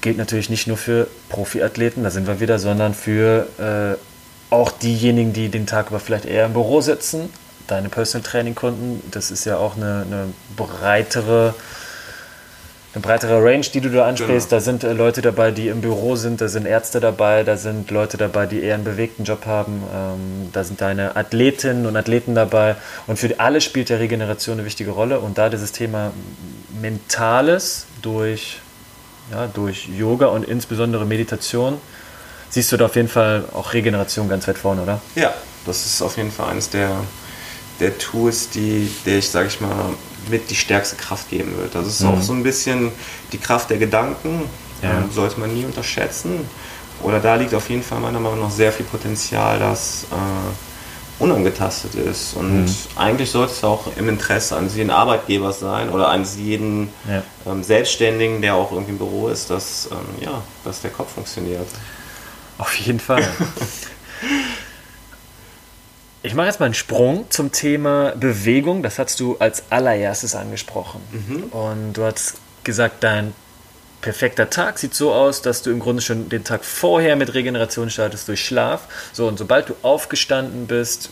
gilt natürlich nicht nur für Profiathleten, da sind wir wieder, sondern für äh, auch diejenigen, die den Tag über vielleicht eher im Büro sitzen. Deine Personal Training Kunden, das ist ja auch eine, eine breitere eine breitere Range, die du da ansprichst. Genau. Da sind äh, Leute dabei, die im Büro sind, da sind Ärzte dabei, da sind Leute dabei, die eher einen bewegten Job haben, ähm, da sind deine Athletinnen und Athleten dabei. Und für alle spielt der Regeneration eine wichtige Rolle. Und da dieses Thema Mentales durch, ja, durch Yoga und insbesondere Meditation, siehst du da auf jeden Fall auch Regeneration ganz weit vorne, oder? Ja, das ist auf jeden Fall eines der, der Tools, die, der ich, sage ich mal, mit die stärkste Kraft geben wird. Das ist mhm. auch so ein bisschen die Kraft der Gedanken, ja. ähm, sollte man nie unterschätzen. Oder da liegt auf jeden Fall meiner Meinung nach sehr viel Potenzial, das äh, unangetastet ist. Und mhm. eigentlich sollte es auch im Interesse eines jeden Arbeitgebers sein oder eines jeden ja. ähm, Selbstständigen, der auch irgendwie im Büro ist, dass, ähm, ja, dass der Kopf funktioniert. Auf jeden Fall. Ich mache jetzt mal einen Sprung zum Thema Bewegung. Das hast du als allererstes angesprochen. Mhm. Und du hast gesagt, dein perfekter Tag sieht so aus, dass du im Grunde schon den Tag vorher mit Regeneration startest durch Schlaf. So, und sobald du aufgestanden bist,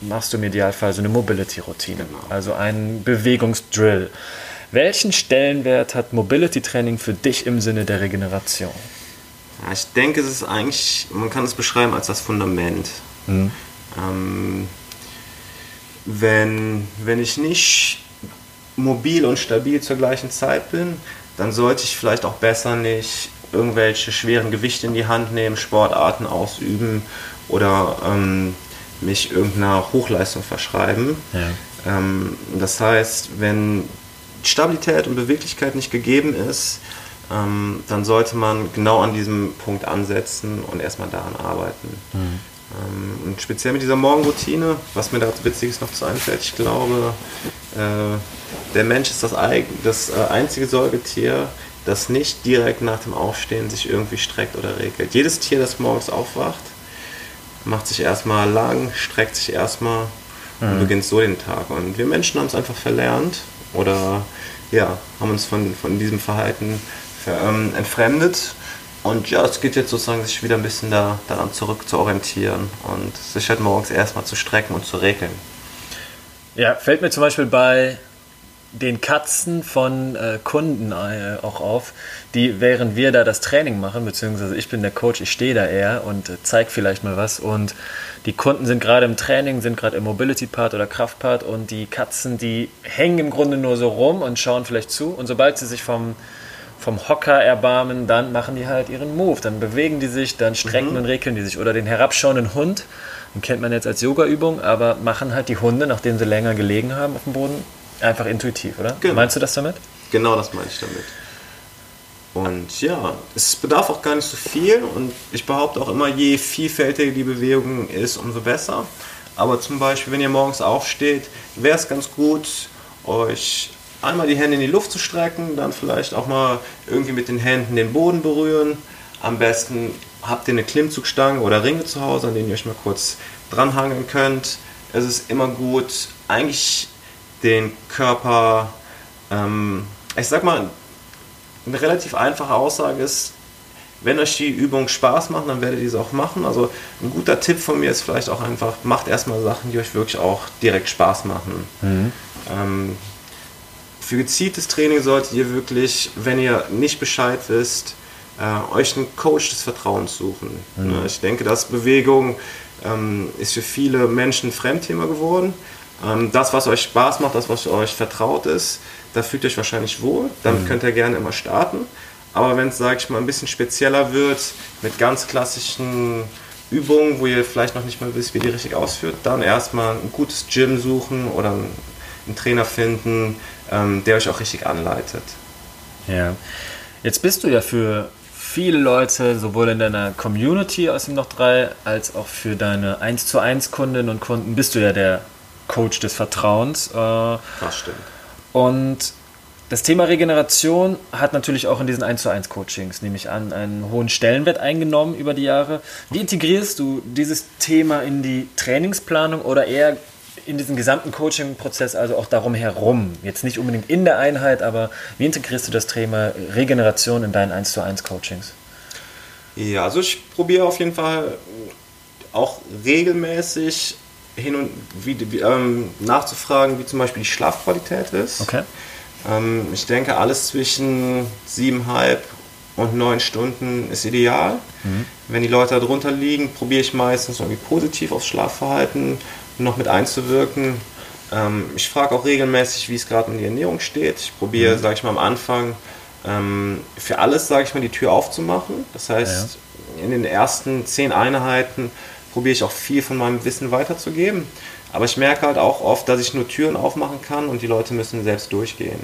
machst du im Idealfall so eine Mobility-Routine, genau. also einen Bewegungsdrill. Welchen Stellenwert hat Mobility-Training für dich im Sinne der Regeneration? Ja, ich denke, es ist eigentlich, man kann es beschreiben als das Fundament. Mhm. Ähm, wenn, wenn ich nicht mobil und stabil zur gleichen Zeit bin, dann sollte ich vielleicht auch besser nicht irgendwelche schweren Gewichte in die Hand nehmen, Sportarten ausüben oder ähm, mich irgendeiner Hochleistung verschreiben. Ja. Ähm, das heißt, wenn Stabilität und Beweglichkeit nicht gegeben ist, ähm, dann sollte man genau an diesem Punkt ansetzen und erstmal daran arbeiten. Mhm. Ähm, und speziell mit dieser Morgenroutine, was mir da Witziges noch zu einfällt, ich glaube, äh, der Mensch ist das, das äh, einzige Säugetier, das nicht direkt nach dem Aufstehen sich irgendwie streckt oder regelt. Jedes Tier, das morgens aufwacht, macht sich erstmal lang, streckt sich erstmal mhm. und beginnt so den Tag. Und wir Menschen haben es einfach verlernt oder ja, haben uns von, von diesem Verhalten ver, ähm, entfremdet und ja, es geht jetzt sozusagen, sich wieder ein bisschen da, daran zurück zu orientieren und sich halt morgens erstmal zu strecken und zu regeln. Ja, fällt mir zum Beispiel bei den Katzen von äh, Kunden äh, auch auf, die während wir da das Training machen, beziehungsweise ich bin der Coach, ich stehe da eher und äh, zeige vielleicht mal was und die Kunden sind gerade im Training, sind gerade im Mobility-Part oder Kraft-Part und die Katzen, die hängen im Grunde nur so rum und schauen vielleicht zu und sobald sie sich vom vom Hocker erbarmen, dann machen die halt ihren Move. Dann bewegen die sich, dann strecken mhm. und regeln die sich. Oder den herabschauenden Hund, den kennt man jetzt als Yoga-Übung, aber machen halt die Hunde, nachdem sie länger gelegen haben auf dem Boden, einfach intuitiv, oder? Genau. Meinst du das damit? Genau das meine ich damit. Und ja, es bedarf auch gar nicht so viel und ich behaupte auch immer, je vielfältiger die Bewegung ist, umso besser. Aber zum Beispiel, wenn ihr morgens aufsteht, wäre es ganz gut, euch einmal die Hände in die Luft zu strecken, dann vielleicht auch mal irgendwie mit den Händen den Boden berühren. Am besten habt ihr eine Klimmzugstange oder Ringe zu Hause, an denen ihr euch mal kurz dranhangeln könnt. Es ist immer gut, eigentlich den Körper, ähm, ich sag mal, eine relativ einfache Aussage ist, wenn euch die Übung Spaß macht, dann werdet ihr sie auch machen. Also ein guter Tipp von mir ist vielleicht auch einfach, macht erstmal Sachen, die euch wirklich auch direkt Spaß machen. Mhm. Ähm, für gezieltes Training solltet ihr wirklich, wenn ihr nicht Bescheid wisst, äh, euch einen Coach des Vertrauens suchen. Mhm. Ne, ich denke, dass Bewegung ähm, ist für viele Menschen ein Fremdthema geworden. Ähm, das, was euch Spaß macht, das, was euch vertraut ist, da fühlt ihr euch wahrscheinlich wohl. Damit mhm. könnt ihr gerne immer starten. Aber wenn es, sage ich mal, ein bisschen spezieller wird, mit ganz klassischen Übungen, wo ihr vielleicht noch nicht mal wisst, wie die richtig ausführt, dann erstmal ein gutes Gym suchen oder einen Trainer finden, ähm, der euch auch richtig anleitet. Ja. Jetzt bist du ja für viele Leute, sowohl in deiner Community aus dem Noch 3, als auch für deine 1 zu 1 Kundinnen und Kunden, bist du ja der Coach des Vertrauens. Äh, das stimmt. Und das Thema Regeneration hat natürlich auch in diesen 1 zu 1 Coachings, nehme ich an, einen hohen Stellenwert eingenommen über die Jahre. Wie integrierst du dieses Thema in die Trainingsplanung oder eher in diesen gesamten Coaching-Prozess, also auch darum herum? Jetzt nicht unbedingt in der Einheit, aber wie integrierst du das Thema Regeneration in deinen 1 zu 1 Coachings? Ja, also ich probiere auf jeden Fall auch regelmäßig hin und wieder ähm, nachzufragen, wie zum Beispiel die Schlafqualität ist. Okay. Ähm, ich denke, alles zwischen siebeneinhalb und neun Stunden ist ideal. Mhm. Wenn die Leute darunter liegen, probiere ich meistens irgendwie positiv aufs Schlafverhalten noch mit einzuwirken. Ähm, ich frage auch regelmäßig, wie es gerade um die Ernährung steht. Ich probiere, mhm. sage ich mal, am Anfang ähm, für alles, sage ich mal, die Tür aufzumachen. Das heißt, ja. in den ersten zehn Einheiten probiere ich auch viel von meinem Wissen weiterzugeben. Aber ich merke halt auch oft, dass ich nur Türen aufmachen kann und die Leute müssen selbst durchgehen.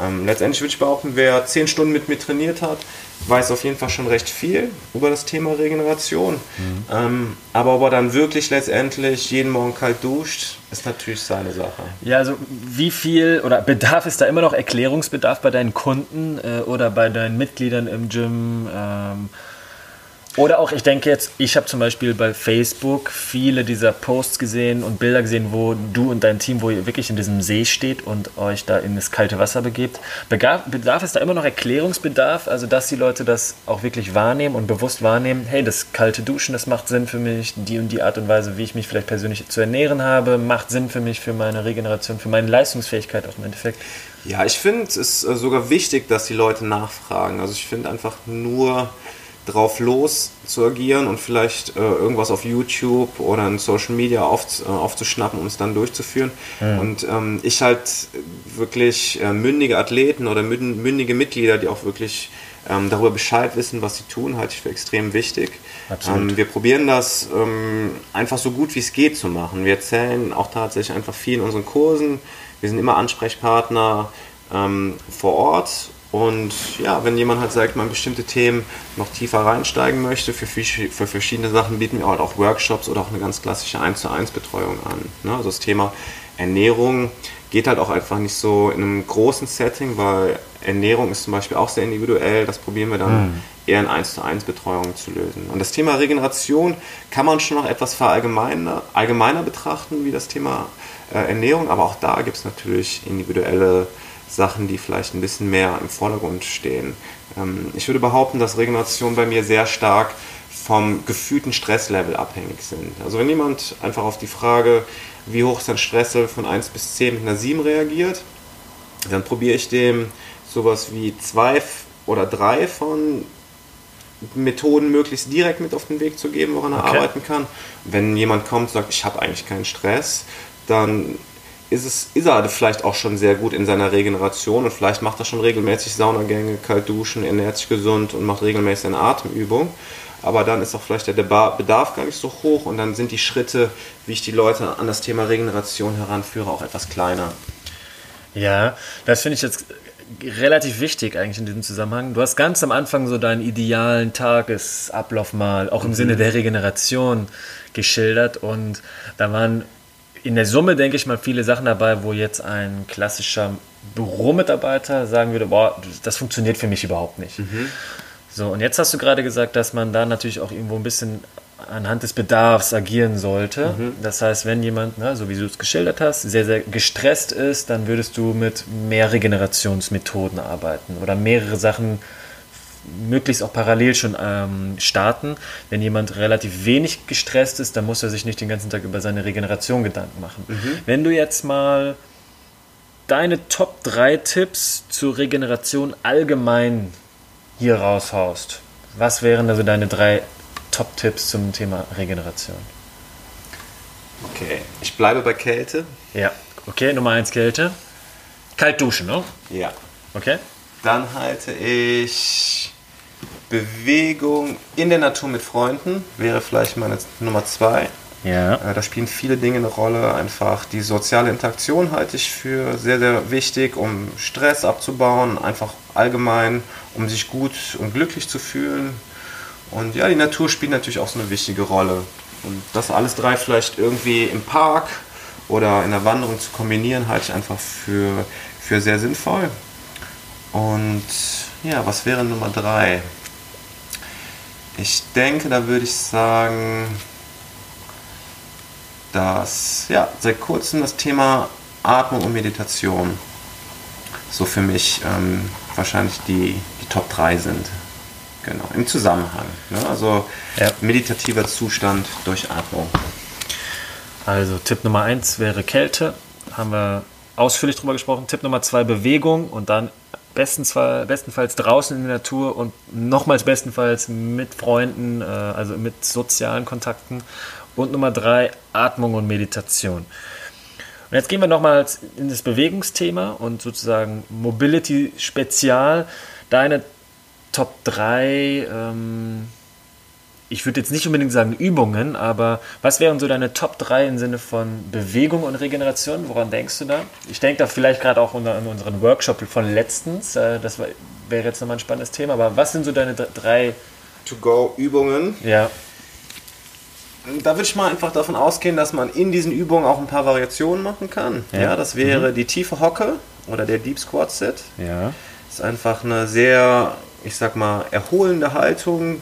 Ähm, letztendlich würde ich behaupten, wer zehn Stunden mit mir trainiert hat, weiß auf jeden Fall schon recht viel über das Thema Regeneration. Mhm. Ähm, aber ob er dann wirklich letztendlich jeden Morgen kalt duscht, ist natürlich seine Sache. Ja, also wie viel oder bedarf es da immer noch Erklärungsbedarf bei deinen Kunden äh, oder bei deinen Mitgliedern im Gym? Ähm, oder auch, ich denke jetzt, ich habe zum Beispiel bei Facebook viele dieser Posts gesehen und Bilder gesehen, wo du und dein Team, wo ihr wirklich in diesem See steht und euch da in das kalte Wasser begebt. Bedarf, bedarf es da immer noch Erklärungsbedarf, also dass die Leute das auch wirklich wahrnehmen und bewusst wahrnehmen, hey, das kalte Duschen, das macht Sinn für mich, die und die Art und Weise, wie ich mich vielleicht persönlich zu ernähren habe, macht Sinn für mich, für meine Regeneration, für meine Leistungsfähigkeit auch im Endeffekt. Ja, ich finde, es sogar wichtig, dass die Leute nachfragen. Also ich finde einfach nur drauf los zu agieren und vielleicht äh, irgendwas auf YouTube oder in Social Media auf, äh, aufzuschnappen, um es dann durchzuführen. Ja. Und ähm, ich halt wirklich äh, mündige Athleten oder mündige Mitglieder, die auch wirklich ähm, darüber Bescheid wissen, was sie tun, halte ich für extrem wichtig. Ähm, wir probieren das ähm, einfach so gut wie es geht zu machen. Wir erzählen auch tatsächlich einfach viel in unseren Kursen. Wir sind immer Ansprechpartner ähm, vor Ort und ja, wenn jemand halt sagt, man bestimmte Themen noch tiefer reinsteigen möchte, für, für verschiedene Sachen bieten wir halt auch Workshops oder auch eine ganz klassische 1 zu 1 Betreuung an. Ne? Also das Thema Ernährung geht halt auch einfach nicht so in einem großen Setting, weil Ernährung ist zum Beispiel auch sehr individuell. Das probieren wir dann mhm. eher in 1 zu 1 Betreuung zu lösen. Und das Thema Regeneration kann man schon noch etwas verallgemeiner allgemeiner betrachten wie das Thema äh, Ernährung, aber auch da gibt es natürlich individuelle Sachen, die vielleicht ein bisschen mehr im Vordergrund stehen. Ähm, ich würde behaupten, dass Regeneration bei mir sehr stark vom gefühlten Stresslevel abhängig sind. Also wenn jemand einfach auf die Frage, wie hoch ist dein Stresslevel von 1 bis 10 mit einer 7 reagiert, dann probiere ich dem sowas wie zwei oder drei von Methoden möglichst direkt mit auf den Weg zu geben, woran er okay. arbeiten kann. Wenn jemand kommt und sagt, ich habe eigentlich keinen Stress, dann ist, es, ist er vielleicht auch schon sehr gut in seiner Regeneration und vielleicht macht er schon regelmäßig Saunagänge, kalt duschen, ernährt sich gesund und macht regelmäßig eine Atemübung. Aber dann ist auch vielleicht der Bedarf gar nicht so hoch und dann sind die Schritte, wie ich die Leute an das Thema Regeneration heranführe, auch etwas kleiner. Ja, das finde ich jetzt relativ wichtig eigentlich in diesem Zusammenhang. Du hast ganz am Anfang so deinen idealen Tagesablauf mal, auch im mhm. Sinne der Regeneration geschildert und da waren in der Summe, denke ich mal, viele Sachen dabei, wo jetzt ein klassischer Büromitarbeiter sagen würde, boah, das funktioniert für mich überhaupt nicht. Mhm. So, und jetzt hast du gerade gesagt, dass man da natürlich auch irgendwo ein bisschen anhand des Bedarfs agieren sollte. Mhm. Das heißt, wenn jemand, ne, so wie du es geschildert hast, sehr, sehr gestresst ist, dann würdest du mit mehr Regenerationsmethoden arbeiten oder mehrere Sachen möglichst auch parallel schon ähm, starten. Wenn jemand relativ wenig gestresst ist, dann muss er sich nicht den ganzen Tag über seine Regeneration Gedanken machen. Mhm. Wenn du jetzt mal deine Top 3 Tipps zur Regeneration allgemein hier raushaust, was wären also deine drei Top-Tipps zum Thema Regeneration? Okay, ich bleibe bei Kälte. Ja, okay, Nummer 1 Kälte. Kalt duschen, ne? Ja. Okay. Dann halte ich Bewegung in der Natur mit Freunden, wäre vielleicht meine Nummer zwei. Ja. Äh, Da spielen viele Dinge eine Rolle. Einfach die soziale Interaktion halte ich für sehr, sehr wichtig, um Stress abzubauen, einfach allgemein, um sich gut und glücklich zu fühlen. Und ja, die Natur spielt natürlich auch so eine wichtige Rolle. Und das alles drei vielleicht irgendwie im Park oder in der Wanderung zu kombinieren, halte ich einfach für, für sehr sinnvoll. Und ja, was wäre Nummer drei? Ich denke, da würde ich sagen, dass ja, seit kurzem das Thema Atmung und Meditation so für mich ähm, wahrscheinlich die, die Top 3 sind. Genau, im Zusammenhang. Ne? Also Ja. meditativer Zustand durch Atmung. Also Tipp Nummer eins wäre Kälte. Haben wir ausführlich drüber gesprochen. Tipp Nummer zwei Bewegung und dann bestenfalls, bestenfalls draußen in der Natur und nochmals bestenfalls mit Freunden, äh, also mit sozialen Kontakten. Und Nummer drei Atmung und Meditation. Und jetzt gehen wir nochmals in das Bewegungsthema und sozusagen Mobility Spezial. Deine Top 3, ähm, ich würde jetzt nicht unbedingt sagen Übungen, aber was wären so deine Top 3 im Sinne von Bewegung und Regeneration? Woran denkst du da? Ich denke da vielleicht gerade auch an unseren Workshop von letztens. äh, Das wäre jetzt nochmal ein spannendes Thema. Aber was sind so deine dr- drei, To-Go-Übungen. ja, Da würde ich mal einfach davon ausgehen, dass man in diesen Übungen auch ein paar Variationen machen kann. Ja. Ja, das wäre die tiefe Hocke oder der Deep Squat Sit. ja, Das ist einfach eine sehr, ich sag mal, erholende Haltung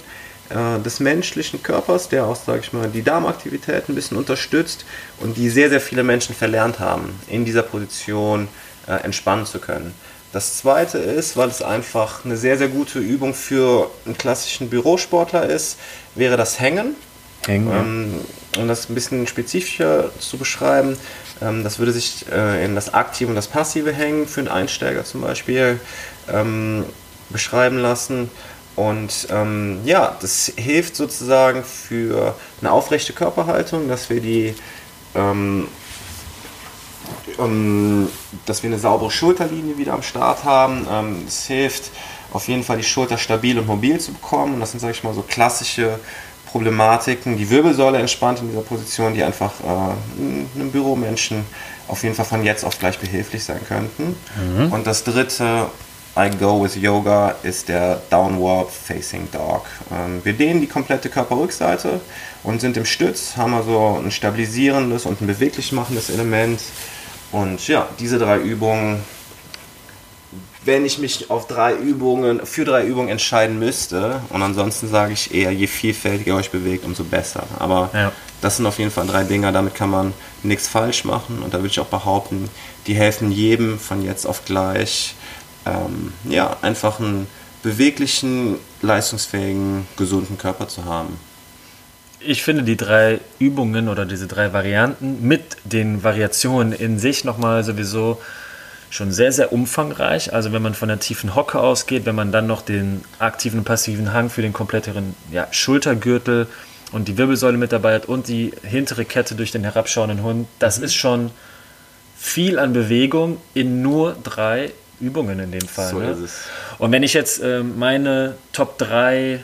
äh, des menschlichen Körpers, der auch, sag ich mal, die Darmaktivität ein bisschen unterstützt und die sehr, sehr viele Menschen verlernt haben, in dieser Position äh, entspannen zu können. Das zweite ist, weil es einfach eine sehr, sehr gute Übung für einen klassischen Bürosportler ist, wäre das Hängen. hängen. Ähm, um das ein bisschen spezifischer zu beschreiben, ähm, das würde sich äh, in das aktive und das passive Hängen für einen Einsteiger zum Beispiel ähm, beschreiben lassen. Und ähm, ja, das hilft sozusagen für eine aufrechte Körperhaltung, dass wir die ähm, ähm, dass wir eine saubere Schulterlinie wieder am Start haben. Ähm, Es hilft auf jeden Fall, die Schulter stabil und mobil zu bekommen. Und das sind, sage ich mal, so klassische Problematiken. Die Wirbelsäule entspannt in dieser Position, die einfach äh, einem Büromenschen auf jeden Fall von jetzt auf gleich behilflich sein könnten. Und das dritte, I go with Yoga, ist der Downward Facing Dog. Ähm, wir dehnen die komplette Körperrückseite und sind im Stütz, haben also ein stabilisierendes und ein beweglich machendes Element. Und ja, diese drei Übungen, wenn ich mich auf drei Übungen, für drei Übungen entscheiden müsste, und ansonsten sage ich eher, je vielfältiger ihr euch bewegt, umso besser. Aber Ja. das sind auf jeden Fall drei Dinger, damit kann man nichts falsch machen. Und da würde ich auch behaupten, die helfen jedem von jetzt auf gleich, ähm, ja, einfach einen beweglichen, leistungsfähigen, gesunden Körper zu haben. Ich finde die drei Übungen oder diese drei Varianten mit den Variationen in sich nochmal sowieso schon sehr, sehr umfangreich. Also wenn man von der tiefen Hocke ausgeht, wenn man dann noch den aktiven und passiven Hang für den kompletteren ja, Schultergürtel und die Wirbelsäule mit dabei hat und die hintere Kette durch den herabschauenden Hund, das ist schon viel an Bewegung in nur drei Übungen in dem Fall. So ne? ist es. Und wenn ich jetzt ähm, meine Top 3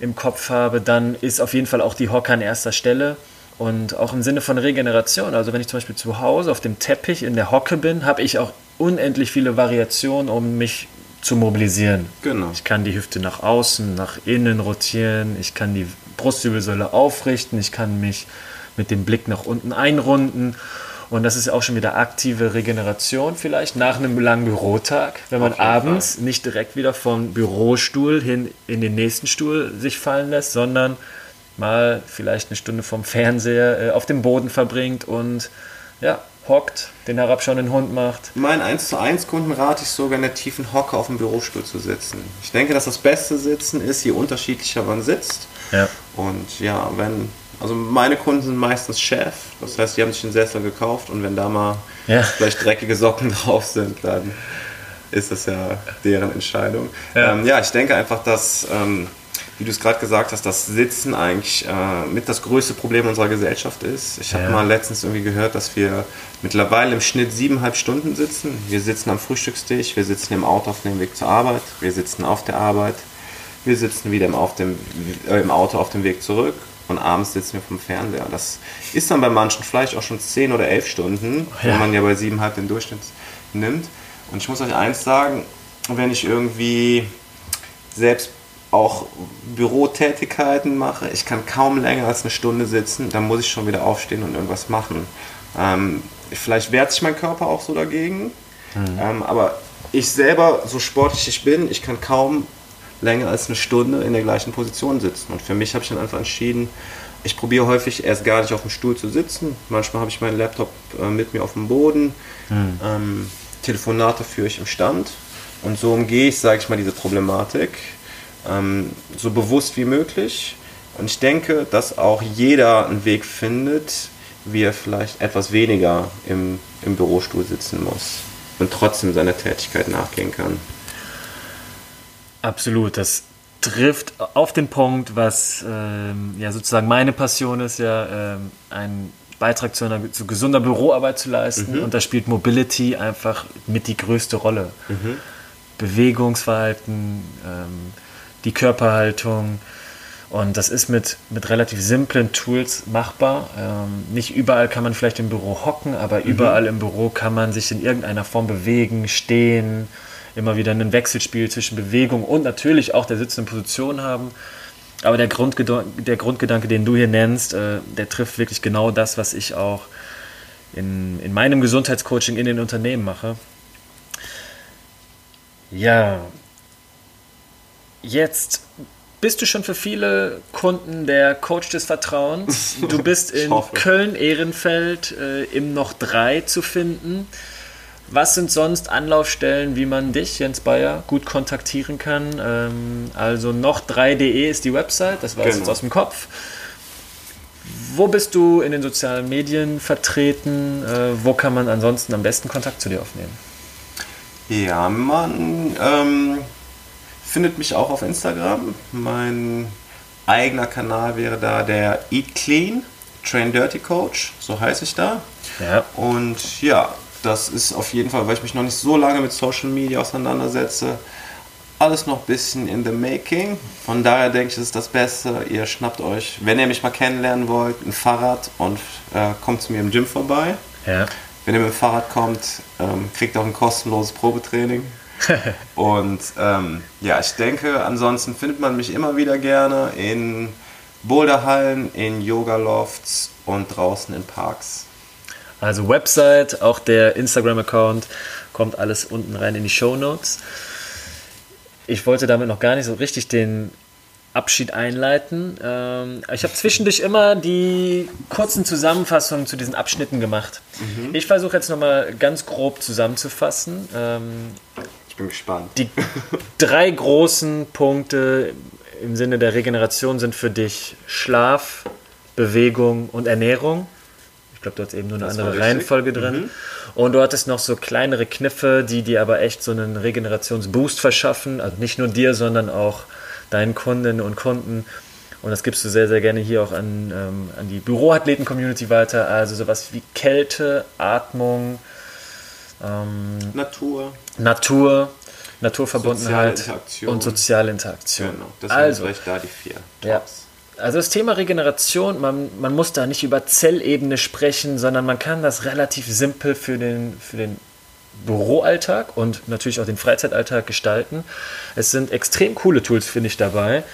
im Kopf habe, dann ist auf jeden Fall auch die Hocke an erster Stelle. Und auch im Sinne von Regeneration. Also wenn ich zum Beispiel zu Hause auf dem Teppich in der Hocke bin, habe ich auch unendlich viele Variationen, um mich zu mobilisieren. Genau. Ich kann die Hüfte nach außen, nach innen rotieren, ich kann die Brustwirbelsäule aufrichten, ich kann mich mit dem Blick nach unten einrunden. Und das ist auch schon wieder aktive Regeneration vielleicht nach einem langen Bürotag, wenn man abends nicht direkt wieder vom Bürostuhl hin in den nächsten Stuhl sich fallen lässt, sondern mal vielleicht eine Stunde vom Fernseher äh, auf dem Boden verbringt und ja, hockt, den herabschauenden Hund macht. Meinen 1 zu 1 Kunden rate ich sogar in der tiefen Hocke auf dem Bürostuhl zu sitzen. Ich denke, dass das beste Sitzen ist, je unterschiedlicher man sitzt. Ja. Und ja, wenn, also meine Kunden sind meistens Chef, das heißt, die haben sich den Sessel gekauft und wenn da mal Ja. vielleicht dreckige Socken drauf sind, dann ist das ja deren Entscheidung. Ja. Ähm, ja ich denke einfach, dass ähm, wie du es gerade gesagt hast, dass Sitzen eigentlich äh, mit das größte Problem unserer Gesellschaft ist. Ich habe Ja. mal letztens irgendwie gehört, dass wir mittlerweile im Schnitt siebeneinhalb Stunden sitzen. Wir sitzen am Frühstückstisch, wir sitzen im Auto auf dem Weg zur Arbeit, wir sitzen auf der Arbeit, wir sitzen wieder im, auf dem, äh, im Auto auf dem Weg zurück und abends sitzen wir vom Fernseher. Das ist dann bei manchen vielleicht auch schon zehn oder elf Stunden, Ja. wenn man ja bei siebeneinhalb den Durchschnitt nimmt. Und ich muss euch eins sagen, wenn ich irgendwie selbst auch Bürotätigkeiten mache, ich kann kaum länger als eine Stunde sitzen, dann muss ich schon wieder aufstehen und irgendwas machen. Ähm, vielleicht wehrt sich mein Körper auch so dagegen, ähm, aber ich selber, so sportlich ich bin, ich kann kaum länger als eine Stunde in der gleichen Position sitzen. Und für mich habe ich dann einfach entschieden, ich probiere häufig erst gar nicht auf dem Stuhl zu sitzen. Manchmal habe ich meinen Laptop äh, mit mir auf dem Boden. Ähm, Telefonate führe ich im Stand. Und so umgehe ich, sage ich mal, diese Problematik ähm, so bewusst wie möglich. Und ich denke, dass auch jeder einen Weg findet, wie er vielleicht etwas weniger im, im Bürostuhl sitzen muss und trotzdem seiner Tätigkeit nachgehen kann. Absolut, das trifft auf den Punkt, was ähm, ja sozusagen meine Passion ist, ja ähm, einen Beitrag zu einer zu gesunder Büroarbeit zu leisten. Und da spielt Mobility einfach mit die größte Rolle. Bewegungsverhalten, ähm, die Körperhaltung. Und das ist mit, mit relativ simplen Tools machbar. Ähm, nicht überall kann man vielleicht im Büro hocken, aber überall im Büro kann man sich in irgendeiner Form bewegen, stehen, immer wieder ein Wechselspiel zwischen Bewegung und natürlich auch der sitzenden Position haben. Aber der, Grundgedanke, der Grundgedanke, den du hier nennst, äh, der trifft wirklich genau das, was ich auch in, in meinem Gesundheitscoaching in den Unternehmen mache. Ja, jetzt bist du schon für viele Kunden der Coach des Vertrauens. Du bist in. Köln-Ehrenfeld äh, im Noch 3 zu finden. Was sind sonst Anlaufstellen, wie man dich, Jens Bayer, gut kontaktieren kann? Ähm, also noch3.de ist die Website, das weiß ich Genau. jetzt aus dem Kopf. Wo bist du in den sozialen Medien vertreten? Äh, wo kann man ansonsten am besten Kontakt zu dir aufnehmen? Ja, man ähm, findet mich auch auf Instagram. Mein eigener Kanal wäre da der Eat Clean Train Dirty Coach, so heiße ich da. Ja. Und ja, das ist auf jeden Fall, weil ich mich noch nicht so lange mit Social Media auseinandersetze, alles noch ein bisschen in the making. Von daher denke ich, es ist das Beste. Ihr schnappt euch, wenn ihr mich mal kennenlernen wollt, ein Fahrrad und äh, kommt zu mir im Gym vorbei. Ja. Wenn ihr mit dem Fahrrad kommt, ähm, kriegt ihr auch ein kostenloses Probetraining. Und ähm, ja, ich denke, ansonsten findet man mich immer wieder gerne in Boulderhallen, in Yoga-Lofts und draußen in Parks. Also Website, auch der Instagram-Account, kommt alles unten rein in die Show Notes. Ich wollte damit noch gar nicht so richtig den Abschied einleiten. Ähm, ich habe zwischendurch immer die kurzen Zusammenfassungen zu diesen Abschnitten gemacht. Ich versuche jetzt nochmal ganz grob zusammenzufassen. Ähm, Ich bin gespannt. die drei großen Punkte im Sinne der Regeneration sind für dich Schlaf, Bewegung und Ernährung. Ich glaube, du hast eben nur eine Das andere. Reihenfolge drin. Und du hattest noch so kleinere Kniffe, die dir aber echt so einen Regenerationsboost verschaffen. Also nicht nur dir, sondern auch deinen Kundinnen und Kunden. Und das gibst du sehr, sehr gerne hier auch an, ähm, an die Büroathleten-Community weiter. Also sowas wie Kälte, Atmung, ähm, Natur. Natur, Naturverbundenheit Soziale und soziale Interaktion. Genau, das also, sind vielleicht da die vier ja. Also das Thema Regeneration, man, man muss da nicht über Zellebene sprechen, sondern man kann das relativ simpel für den, für den Büroalltag und natürlich auch den Freizeitalltag gestalten. Es sind extrem coole Tools, finde ich, dabei,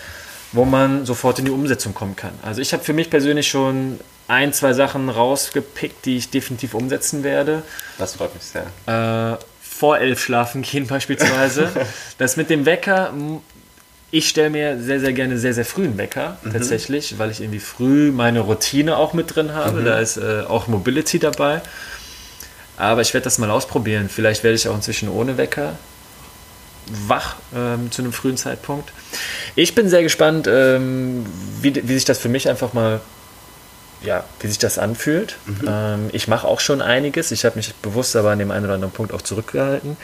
wo man sofort in die Umsetzung kommen kann. Also ich habe für mich persönlich schon ein, zwei Sachen rausgepickt, die ich definitiv umsetzen werde. Das freut mich sehr. Äh, vor elf schlafen gehen beispielsweise. das mit dem Wecker, ich stelle mir sehr, sehr gerne sehr, sehr früh einen Wecker, tatsächlich, weil ich irgendwie früh meine Routine auch mit drin habe. Da ist äh, auch Mobility dabei. Aber ich werde das mal ausprobieren. Vielleicht werde ich auch inzwischen ohne Wecker wach ähm, zu einem frühen Zeitpunkt. Ich bin sehr gespannt, ähm, wie, wie sich das für mich einfach mal ja, wie sich das anfühlt. Ähm, ich mache auch schon einiges. Ich habe mich bewusst aber an dem einen oder anderen Punkt auch zurückgehalten.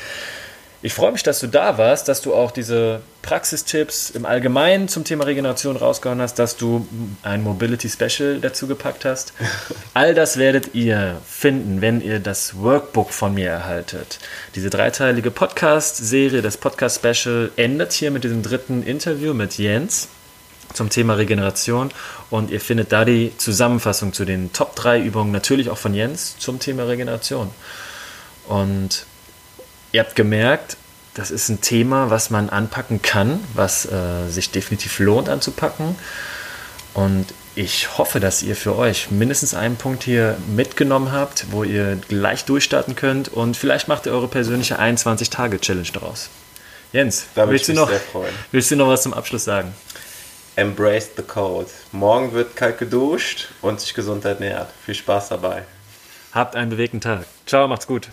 Ich freue mich, dass du da warst, dass du auch diese Praxistipps im Allgemeinen zum Thema Regeneration rausgehauen hast, dass du ein Mobility Special dazu gepackt hast. All das werdet ihr finden, wenn ihr das Workbook von mir erhaltet. Diese dreiteilige Podcast-Serie, das Podcast-Special, endet hier mit diesem dritten Interview mit Jens zum Thema Regeneration und ihr findet da die Zusammenfassung zu den Top 3 Übungen, natürlich auch von Jens zum Thema Regeneration. Und ihr habt gemerkt, das ist ein Thema, was man anpacken kann, was äh, sich definitiv lohnt anzupacken. Und ich hoffe, dass ihr für euch mindestens einen Punkt hier mitgenommen habt, wo ihr gleich durchstarten könnt und vielleicht macht ihr eure persönliche 21-Tage-Challenge daraus. Jens, willst du, noch, willst du noch was zum Abschluss sagen? Embrace the code. Morgen wird kalt geduscht und sich gesund ernährt. Viel Spaß dabei. Habt einen bewegten Tag. Ciao, macht's gut.